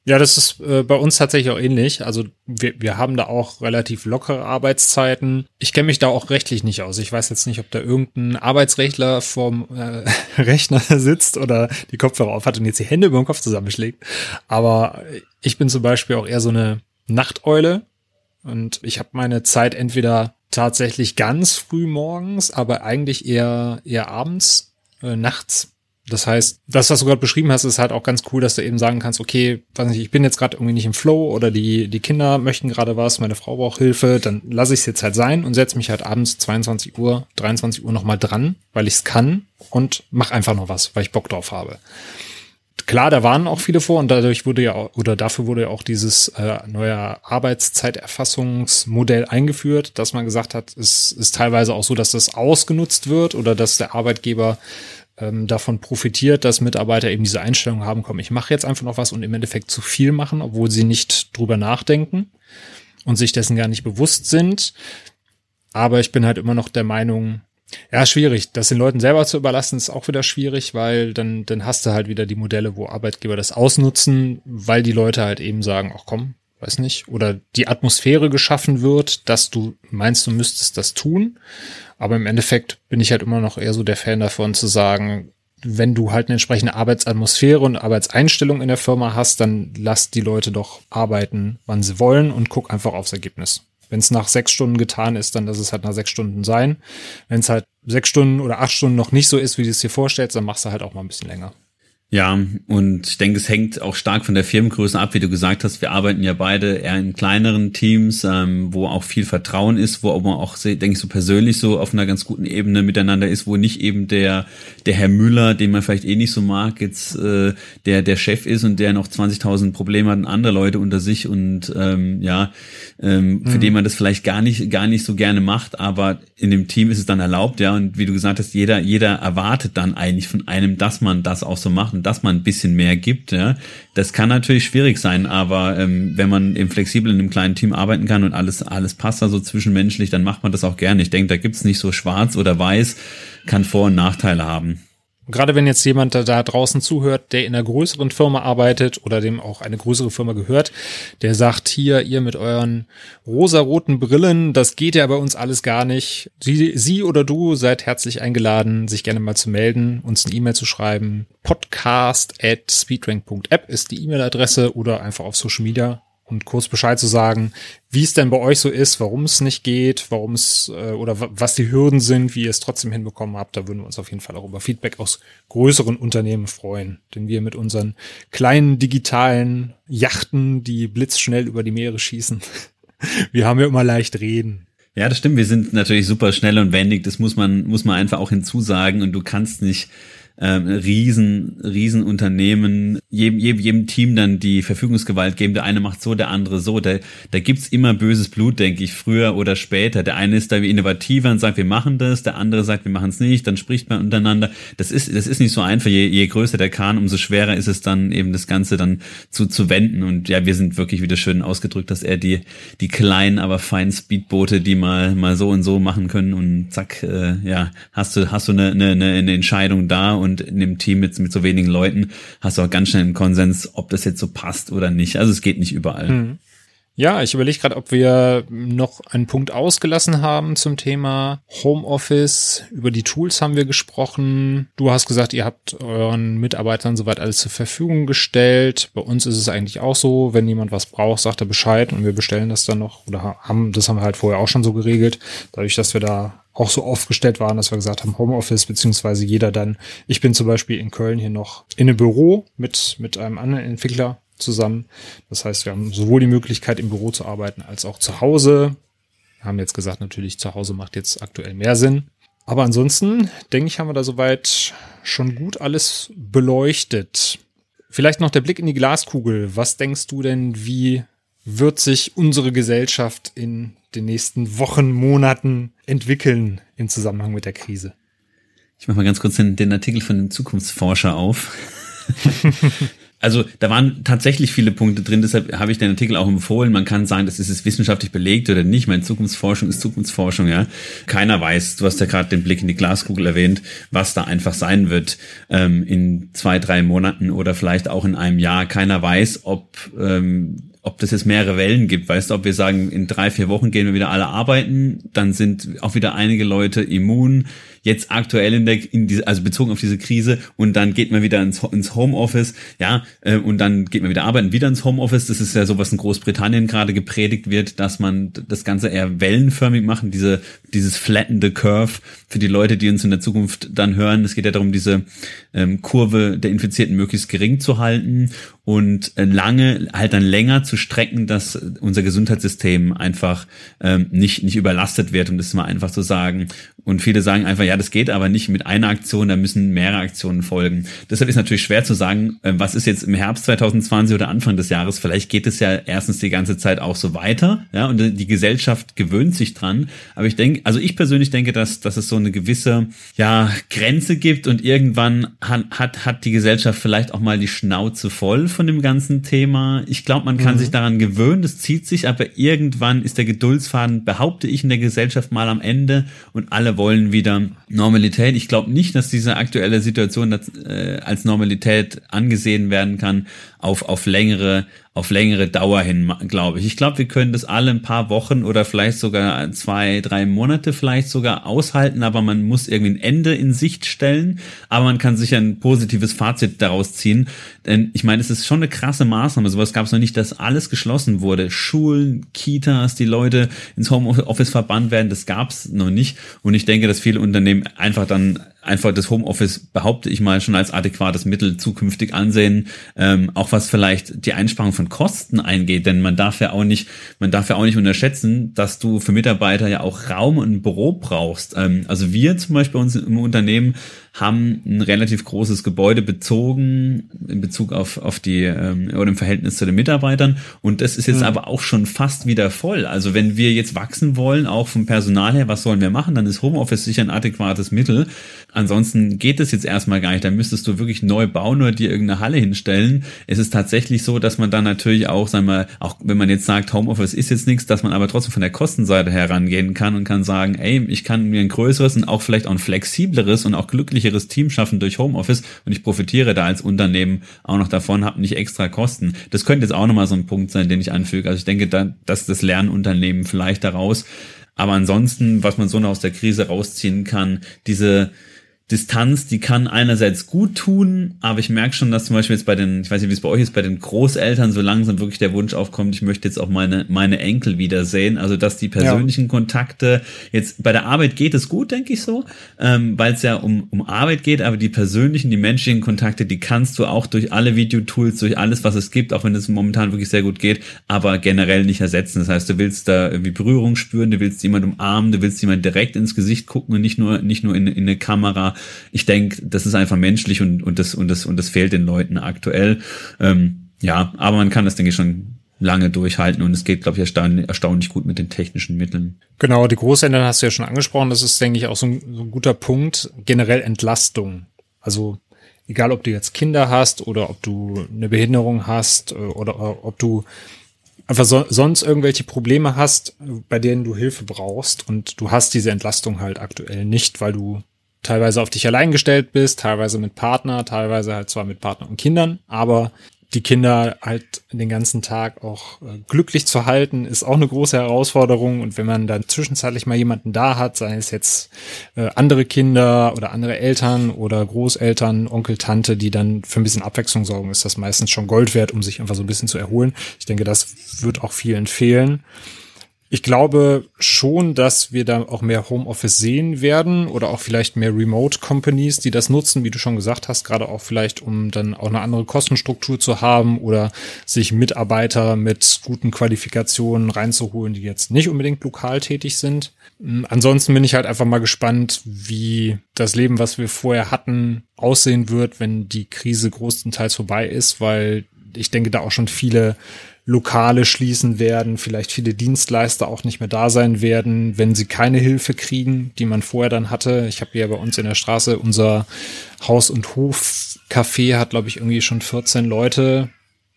A: Ja, das ist äh, bei uns tatsächlich auch ähnlich. Also wir, wir haben da auch relativ lockere Arbeitszeiten. Ich kenne mich da auch rechtlich nicht aus. Ich weiß jetzt nicht, ob da irgendein Arbeitsrechtler vorm äh, Rechner sitzt oder die Kopfhörer auf hat und jetzt die Hände über den Kopf zusammenschlägt. Aber ich bin zum Beispiel auch eher so eine Nachteule und ich habe meine Zeit entweder tatsächlich ganz früh morgens, aber eigentlich eher eher abends, äh, nachts das heißt, das, was du gerade beschrieben hast, ist halt auch ganz cool, dass du eben sagen kannst, okay, weiß nicht, ich bin jetzt gerade irgendwie nicht im Flow oder die, die Kinder möchten gerade was, meine Frau braucht Hilfe, dann lasse ich es jetzt halt sein und setze mich halt abends 22 Uhr, 23 Uhr nochmal dran, weil ich es kann und mach einfach noch was, weil ich Bock drauf habe. Klar, da waren auch viele vor und dadurch wurde ja oder dafür wurde ja auch dieses äh, neue Arbeitszeiterfassungsmodell eingeführt, dass man gesagt hat, es ist teilweise auch so, dass das ausgenutzt wird oder dass der Arbeitgeber ähm, davon profitiert, dass Mitarbeiter eben diese Einstellung haben, komm, ich mache jetzt einfach noch was und im Endeffekt zu viel machen, obwohl sie nicht drüber nachdenken und sich dessen gar nicht bewusst sind. Aber ich bin halt immer noch der Meinung, ja, schwierig. Das den Leuten selber zu überlassen, ist auch wieder schwierig, weil dann, dann hast du halt wieder die Modelle, wo Arbeitgeber das ausnutzen, weil die Leute halt eben sagen, ach komm, weiß nicht, oder die Atmosphäre geschaffen wird, dass du meinst, du müsstest das tun. Aber im Endeffekt bin ich halt immer noch eher so der Fan davon zu sagen, wenn du halt eine entsprechende Arbeitsatmosphäre und Arbeitseinstellung in der Firma hast, dann lass die Leute doch arbeiten, wann sie wollen und guck einfach aufs Ergebnis. Wenn es nach sechs Stunden getan ist, dann lass es halt nach sechs Stunden sein. Wenn es halt sechs Stunden oder acht Stunden noch nicht so ist, wie du es dir vorstellst, dann machst du halt auch mal ein bisschen länger.
B: Ja, und ich denke, es hängt auch stark von der Firmengröße ab, wie du gesagt hast. Wir arbeiten ja beide eher in kleineren Teams, ähm, wo auch viel Vertrauen ist, wo man auch, denke ich, so persönlich so auf einer ganz guten Ebene miteinander ist, wo nicht eben der, der Herr Müller, den man vielleicht eh nicht so mag, jetzt äh, der, der Chef ist und der noch 20.000 Probleme hat und andere Leute unter sich und ähm, ja, ähm, mhm. für den man das vielleicht gar nicht, gar nicht so gerne macht, aber in dem Team ist es dann erlaubt, ja, und wie du gesagt hast, jeder, jeder erwartet dann eigentlich von einem, dass man das auch so macht dass man ein bisschen mehr gibt. Ja. Das kann natürlich schwierig sein, aber ähm, wenn man eben flexibel in einem kleinen Team arbeiten kann und alles, alles passt da so zwischenmenschlich, dann macht man das auch gerne. Ich denke, da gibt's nicht so schwarz oder weiß, kann Vor- und Nachteile haben.
A: Gerade wenn jetzt jemand da draußen zuhört, der in einer größeren Firma arbeitet oder dem auch eine größere Firma gehört, der sagt hier, ihr mit euren rosaroten Brillen, das geht ja bei uns alles gar nicht. Sie, Sie oder du seid herzlich eingeladen, sich gerne mal zu melden, uns eine E-Mail zu schreiben. Podcast at speedrank.app ist die E-Mail-Adresse oder einfach auf Social Media und kurz Bescheid zu sagen, wie es denn bei euch so ist, warum es nicht geht, warum es äh, oder was die Hürden sind, wie ihr es trotzdem hinbekommen habt. Da würden wir uns auf jeden Fall auch über Feedback aus größeren Unternehmen freuen. Denn wir mit unseren kleinen digitalen Yachten, die blitzschnell über die Meere schießen, wir haben ja immer leicht reden.
B: Ja, das stimmt. Wir sind natürlich super schnell und wendig. Das muss man, muss man einfach auch hinzusagen. Und du kannst nicht ähm, riesen, riesen Unternehmen, jedem, jedem, jedem Team dann die Verfügungsgewalt geben. Der eine macht so, der andere so. Da, da gibt's immer böses Blut, denke ich, früher oder später. Der eine ist da wie innovativer und sagt, wir machen das, der andere sagt, wir machen es nicht, dann spricht man untereinander. Das ist, das ist nicht so einfach. Je, je größer der Kahn, umso schwerer ist es dann eben das Ganze dann zu, zu wenden. Und ja, wir sind wirklich wieder schön ausgedrückt, dass er die, die kleinen, aber feinen Speedboote, die mal, mal so und so machen können und zack, äh, ja, hast du, hast du eine, eine, eine Entscheidung da und in dem Team mit, mit so wenigen Leuten hast du auch ganz schnell einen Konsens, ob das jetzt so passt oder nicht. Also es geht nicht überall. Hm.
A: Ja, ich überlege gerade, ob wir noch einen Punkt ausgelassen haben zum Thema Homeoffice. Über die Tools haben wir gesprochen. Du hast gesagt, ihr habt euren Mitarbeitern soweit alles zur Verfügung gestellt. Bei uns ist es eigentlich auch so, wenn jemand was braucht, sagt er Bescheid und wir bestellen das dann noch oder haben, das haben wir halt vorher auch schon so geregelt. Dadurch, dass wir da auch so aufgestellt waren, dass wir gesagt haben, Homeoffice, beziehungsweise jeder dann, ich bin zum Beispiel in Köln hier noch in einem Büro mit, mit einem anderen Entwickler zusammen. Das heißt, wir haben sowohl die Möglichkeit, im Büro zu arbeiten, als auch zu Hause. Wir haben jetzt gesagt, natürlich zu Hause macht jetzt aktuell mehr Sinn. Aber ansonsten, denke ich, haben wir da soweit schon gut alles beleuchtet. Vielleicht noch der Blick in die Glaskugel. Was denkst du denn, wie wird sich unsere Gesellschaft in den nächsten Wochen, Monaten entwickeln im Zusammenhang mit der Krise?
B: Ich mache mal ganz kurz den, den Artikel von dem Zukunftsforscher auf. also da waren tatsächlich viele Punkte drin, deshalb habe ich den Artikel auch empfohlen. Man kann sagen, das ist es wissenschaftlich belegt oder nicht. Meine Zukunftsforschung ist Zukunftsforschung, ja. Keiner weiß, du hast ja gerade den Blick in die Glaskugel erwähnt, was da einfach sein wird ähm, in zwei, drei Monaten oder vielleicht auch in einem Jahr. Keiner weiß, ob ähm, ob das jetzt mehrere Wellen gibt. Weißt du, ob wir sagen, in drei, vier Wochen gehen wir wieder alle arbeiten, dann sind auch wieder einige Leute immun, jetzt aktuell in der, in diese, also bezogen auf diese Krise und dann geht man wieder ins, ins Homeoffice, ja, äh, und dann geht man wieder arbeiten, wieder ins Homeoffice. Das ist ja so, was in Großbritannien gerade gepredigt wird, dass man das Ganze eher wellenförmig machen, diese, dieses flattende Curve für die Leute, die uns in der Zukunft dann hören. Es geht ja darum, diese ähm, Kurve der Infizierten möglichst gering zu halten und äh, lange, halt dann länger zu strecken, dass unser Gesundheitssystem einfach ähm, nicht, nicht überlastet wird, um das mal einfach zu sagen. Und viele sagen einfach, ja, das geht aber nicht mit einer Aktion, da müssen mehrere Aktionen folgen. Deshalb ist natürlich schwer zu sagen, äh, was ist jetzt im Herbst 2020 oder Anfang des Jahres. Vielleicht geht es ja erstens die ganze Zeit auch so weiter, ja, und die Gesellschaft gewöhnt sich dran. Aber ich denke, also ich persönlich denke, dass, dass es so eine gewisse, ja, Grenze gibt und irgendwann hat, hat, hat die Gesellschaft vielleicht auch mal die Schnauze voll von dem ganzen Thema. Ich glaube, man kann mhm. sich daran gewöhnen, das zieht sich, aber irgendwann ist der Geduldsfaden, behaupte ich, in der Gesellschaft mal am Ende und alle wollen wieder Normalität. Ich glaube nicht, dass diese aktuelle Situation äh, als Normalität angesehen werden kann auf, auf längere auf längere Dauer hin, glaube ich. Ich glaube, wir können das alle ein paar Wochen oder vielleicht sogar zwei, drei Monate vielleicht sogar aushalten, aber man muss irgendwie ein Ende in Sicht stellen. Aber man kann sicher ein positives Fazit daraus ziehen. Denn ich meine, es ist schon eine krasse Maßnahme. Sowas gab es noch nicht, dass alles geschlossen wurde. Schulen, Kitas, die Leute ins Homeoffice verbannt werden, das gab es noch nicht. Und ich denke, dass viele Unternehmen einfach dann einfach das Homeoffice, behaupte ich mal, schon als adäquates Mittel zukünftig ansehen, ähm, auch was vielleicht die Einsparung von Kosten eingeht, denn man darf ja auch nicht, man darf ja auch nicht unterschätzen, dass du für Mitarbeiter ja auch Raum und Büro brauchst. Ähm, also wir zum Beispiel bei uns im Unternehmen haben ein relativ großes Gebäude bezogen in Bezug auf, auf die ähm, oder im Verhältnis zu den Mitarbeitern. Und das ist jetzt mhm. aber auch schon fast wieder voll. Also wenn wir jetzt wachsen wollen, auch vom Personal her, was sollen wir machen? Dann ist Homeoffice sicher ein adäquates Mittel. Ansonsten geht es jetzt erstmal gar nicht. Dann müsstest du wirklich neu bauen oder dir irgendeine Halle hinstellen. Es ist tatsächlich so, dass man dann natürlich auch, sagen wir, auch wenn man jetzt sagt, Homeoffice ist jetzt nichts, dass man aber trotzdem von der Kostenseite herangehen kann und kann sagen, ey, ich kann mir ein größeres und auch vielleicht auch ein flexibleres und auch glücklicheres glücklicheres Team schaffen durch Homeoffice und ich profitiere da als Unternehmen auch noch davon, habe nicht extra Kosten. Das könnte jetzt auch nochmal so ein Punkt sein, den ich anfüge. Also ich denke, da, dass das Lernunternehmen vielleicht daraus. Aber ansonsten, was man so noch aus der Krise rausziehen kann, diese Distanz, die kann einerseits gut tun, aber ich merke schon, dass zum Beispiel jetzt bei den, ich weiß nicht, wie es bei euch ist, bei den Großeltern so langsam wirklich der Wunsch aufkommt, ich möchte jetzt auch meine, meine Enkel wiedersehen. Also dass die persönlichen ja. Kontakte jetzt bei der Arbeit geht es gut, denke ich so, ähm, weil es ja um, um Arbeit geht, aber die persönlichen, die menschlichen Kontakte, die kannst du auch durch alle Videotools, durch alles, was es gibt, auch wenn es momentan wirklich sehr gut geht, aber generell nicht ersetzen. Das heißt, du willst da irgendwie Berührung spüren, du willst jemanden umarmen, du willst jemand direkt ins Gesicht gucken und nicht nur, nicht nur in, in eine Kamera ich denke, das ist einfach menschlich und, und, das, und, das, und das fehlt den Leuten aktuell. Ähm, ja, aber man kann das, denke ich, schon lange durchhalten und es geht, glaube ich, erstaunlich, erstaunlich gut mit den technischen Mitteln.
A: Genau, die Großeltern hast du ja schon angesprochen. Das ist, denke ich, auch so ein, so ein guter Punkt. Generell Entlastung. Also egal, ob du jetzt Kinder hast oder ob du eine Behinderung hast äh, oder ob du einfach so, sonst irgendwelche Probleme hast, bei denen du Hilfe brauchst und du hast diese Entlastung halt aktuell nicht, weil du teilweise auf dich allein gestellt bist, teilweise mit Partner, teilweise halt zwar mit Partner und Kindern, aber die Kinder halt den ganzen Tag auch äh, glücklich zu halten, ist auch eine große Herausforderung. Und wenn man dann zwischenzeitlich mal jemanden da hat, sei es jetzt äh, andere Kinder oder andere Eltern oder Großeltern, Onkel, Tante, die dann für ein bisschen Abwechslung sorgen, ist das meistens schon Gold wert, um sich einfach so ein bisschen zu erholen. Ich denke, das wird auch vielen fehlen. Ich glaube schon, dass wir da auch mehr Homeoffice sehen werden oder auch vielleicht mehr Remote Companies, die das nutzen, wie du schon gesagt hast, gerade auch vielleicht, um dann auch eine andere Kostenstruktur zu haben oder sich Mitarbeiter mit guten Qualifikationen reinzuholen, die jetzt nicht unbedingt lokal tätig sind. Hm, ansonsten bin ich halt einfach mal gespannt, wie das Leben, was wir vorher hatten, aussehen wird, wenn die Krise größtenteils vorbei ist, weil ich denke, da auch schon viele Lokale schließen werden, vielleicht viele Dienstleister auch nicht mehr da sein werden, wenn sie keine Hilfe kriegen, die man vorher dann hatte. Ich habe ja bei uns in der Straße unser Haus- und Hofcafé hat, glaube ich, irgendwie schon 14 Leute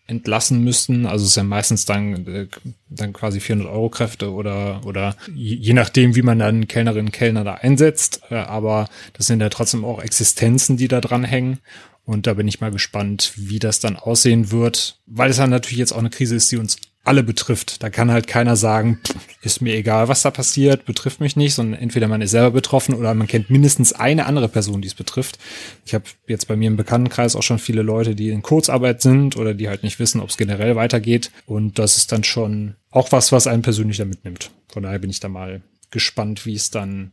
A: entlassen müssten. Also es ist ja meistens dann, äh, dann quasi 400 Euro Kräfte oder, oder je nachdem, wie man dann Kellnerinnen und Kellner da einsetzt. Äh, aber das sind ja trotzdem auch Existenzen, die da dran hängen. Und da bin ich mal gespannt, wie das dann aussehen wird, weil es dann natürlich jetzt auch eine Krise ist, die uns alle betrifft. Da kann halt keiner sagen, ist mir egal, was da passiert, betrifft mich nicht, sondern entweder man ist selber betroffen oder man kennt mindestens eine andere Person, die es betrifft. Ich habe jetzt bei mir im Bekanntenkreis auch schon viele Leute, die in Kurzarbeit sind oder die halt nicht wissen, ob es generell weitergeht. Und das ist dann schon auch was, was einen persönlich da mitnimmt. Von daher bin ich da mal gespannt, wie es dann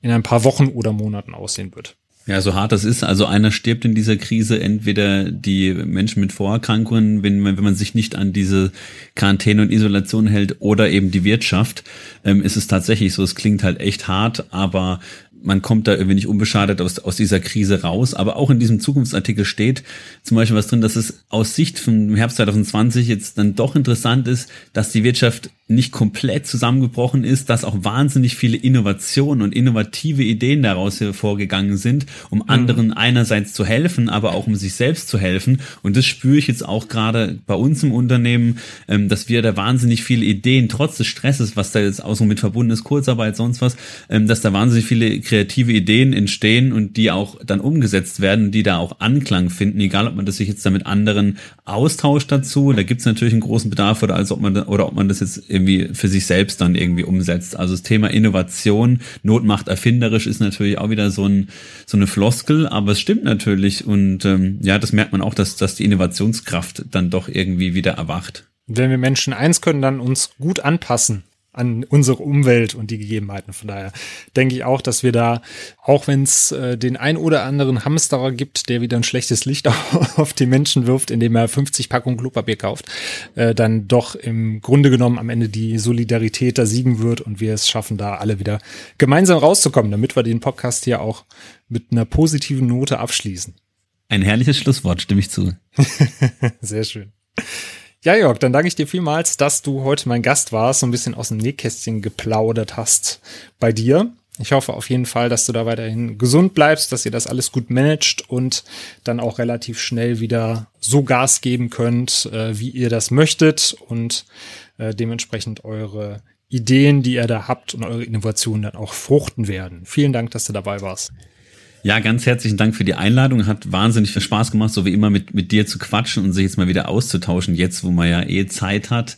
A: in ein paar Wochen oder Monaten aussehen wird.
B: Ja, so hart das ist. Also einer stirbt in dieser Krise, entweder die Menschen mit Vorerkrankungen, wenn, wenn man sich nicht an diese Quarantäne und Isolation hält, oder eben die Wirtschaft, ähm, ist es tatsächlich so. Es klingt halt echt hart, aber man kommt da irgendwie nicht unbeschadet aus, aus dieser Krise raus. Aber auch in diesem Zukunftsartikel steht zum Beispiel was drin, dass es aus Sicht vom Herbst 2020 jetzt dann doch interessant ist, dass die Wirtschaft nicht komplett zusammengebrochen ist, dass auch wahnsinnig viele Innovationen und innovative Ideen daraus hervorgegangen sind, um mhm. anderen einerseits zu helfen, aber auch um sich selbst zu helfen. Und das spüre ich jetzt auch gerade bei uns im Unternehmen, ähm, dass wir da wahnsinnig viele Ideen, trotz des Stresses, was da jetzt auch so mit verbunden ist, Kurzarbeit, sonst was, ähm, dass da wahnsinnig viele kreative Ideen entstehen und die auch dann umgesetzt werden, die da auch Anklang finden, egal ob man das sich jetzt da mit anderen austauscht dazu, da gibt es natürlich einen großen Bedarf oder als ob man oder ob man das jetzt irgendwie für sich selbst dann irgendwie umsetzt. Also das Thema Innovation, Not macht erfinderisch ist natürlich auch wieder so, ein, so eine Floskel, aber es stimmt natürlich und ähm, ja, das merkt man auch, dass, dass die Innovationskraft dann doch irgendwie wieder erwacht.
A: Wenn wir Menschen eins können, dann uns gut anpassen an unsere Umwelt und die Gegebenheiten. Von daher denke ich auch, dass wir da, auch wenn es äh, den ein oder anderen Hamsterer gibt, der wieder ein schlechtes Licht auf die Menschen wirft, indem er 50 Packungen Klopapier kauft, äh, dann doch im Grunde genommen am Ende die Solidarität da siegen wird und wir es schaffen, da alle wieder gemeinsam rauszukommen, damit wir den Podcast hier auch mit einer positiven Note abschließen.
B: Ein herrliches Schlusswort, stimme ich zu.
A: Sehr schön. Ja, Jörg, dann danke ich dir vielmals, dass du heute mein Gast warst, so ein bisschen aus dem Nähkästchen geplaudert hast bei dir. Ich hoffe auf jeden Fall, dass du da weiterhin gesund bleibst, dass ihr das alles gut managt und dann auch relativ schnell wieder so Gas geben könnt, äh, wie ihr das möchtet und äh, dementsprechend eure Ideen, die ihr da habt und eure Innovationen dann auch fruchten werden. Vielen Dank, dass du dabei warst.
B: Ja, ganz herzlichen Dank für die Einladung. Hat wahnsinnig viel Spaß gemacht, so wie immer mit, mit dir zu quatschen und sich jetzt mal wieder auszutauschen, jetzt wo man ja eh Zeit hat.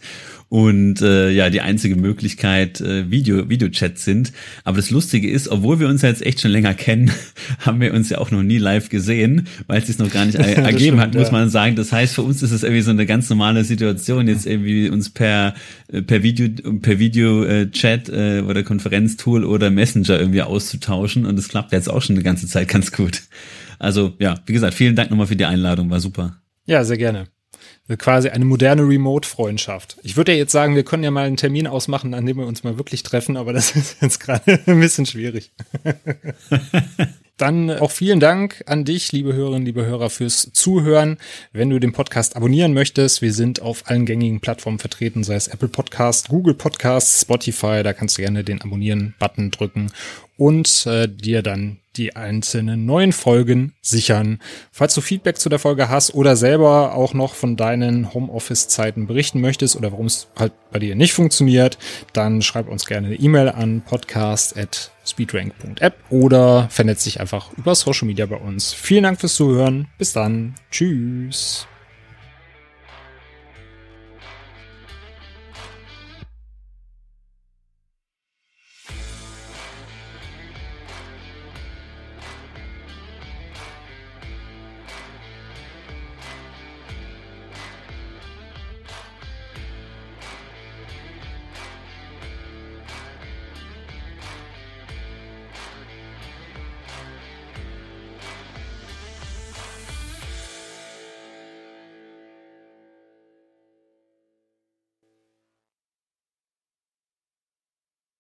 B: Und äh, ja die einzige Möglichkeit äh, Video Videochats sind. Aber das Lustige ist, obwohl wir uns ja jetzt echt schon länger kennen, haben wir uns ja auch noch nie live gesehen, weil es sich noch gar nicht ergeben stimmt, hat, muss ja. man sagen. Das heißt, für uns ist es irgendwie so eine ganz normale Situation, jetzt irgendwie uns per äh, per Video per Video äh, Chat äh, oder Konferenztool oder Messenger irgendwie auszutauschen und es klappt jetzt auch schon eine ganze Zeit ganz gut. Also ja, wie gesagt, vielen Dank nochmal für die Einladung, war super.
A: Ja, sehr gerne. Quasi eine moderne Remote-Freundschaft. Ich würde ja jetzt sagen, wir können ja mal einen Termin ausmachen, an dem wir uns mal wirklich treffen, aber das ist jetzt gerade ein bisschen schwierig. Dann auch vielen Dank an dich, liebe Hörerinnen, liebe Hörer, fürs Zuhören. Wenn du den Podcast abonnieren möchtest, wir sind auf allen gängigen Plattformen vertreten, sei es Apple Podcast, Google Podcast, Spotify, da kannst du gerne den Abonnieren-Button drücken und äh, dir dann die einzelnen neuen Folgen sichern. Falls du Feedback zu der Folge hast oder selber auch noch von deinen Homeoffice-Zeiten berichten möchtest oder warum es halt bei dir nicht funktioniert, dann schreib uns gerne eine E-Mail an podcast.speedrank.app oder vernetz dich einfach über Social Media bei uns. Vielen Dank fürs Zuhören. Bis dann. Tschüss.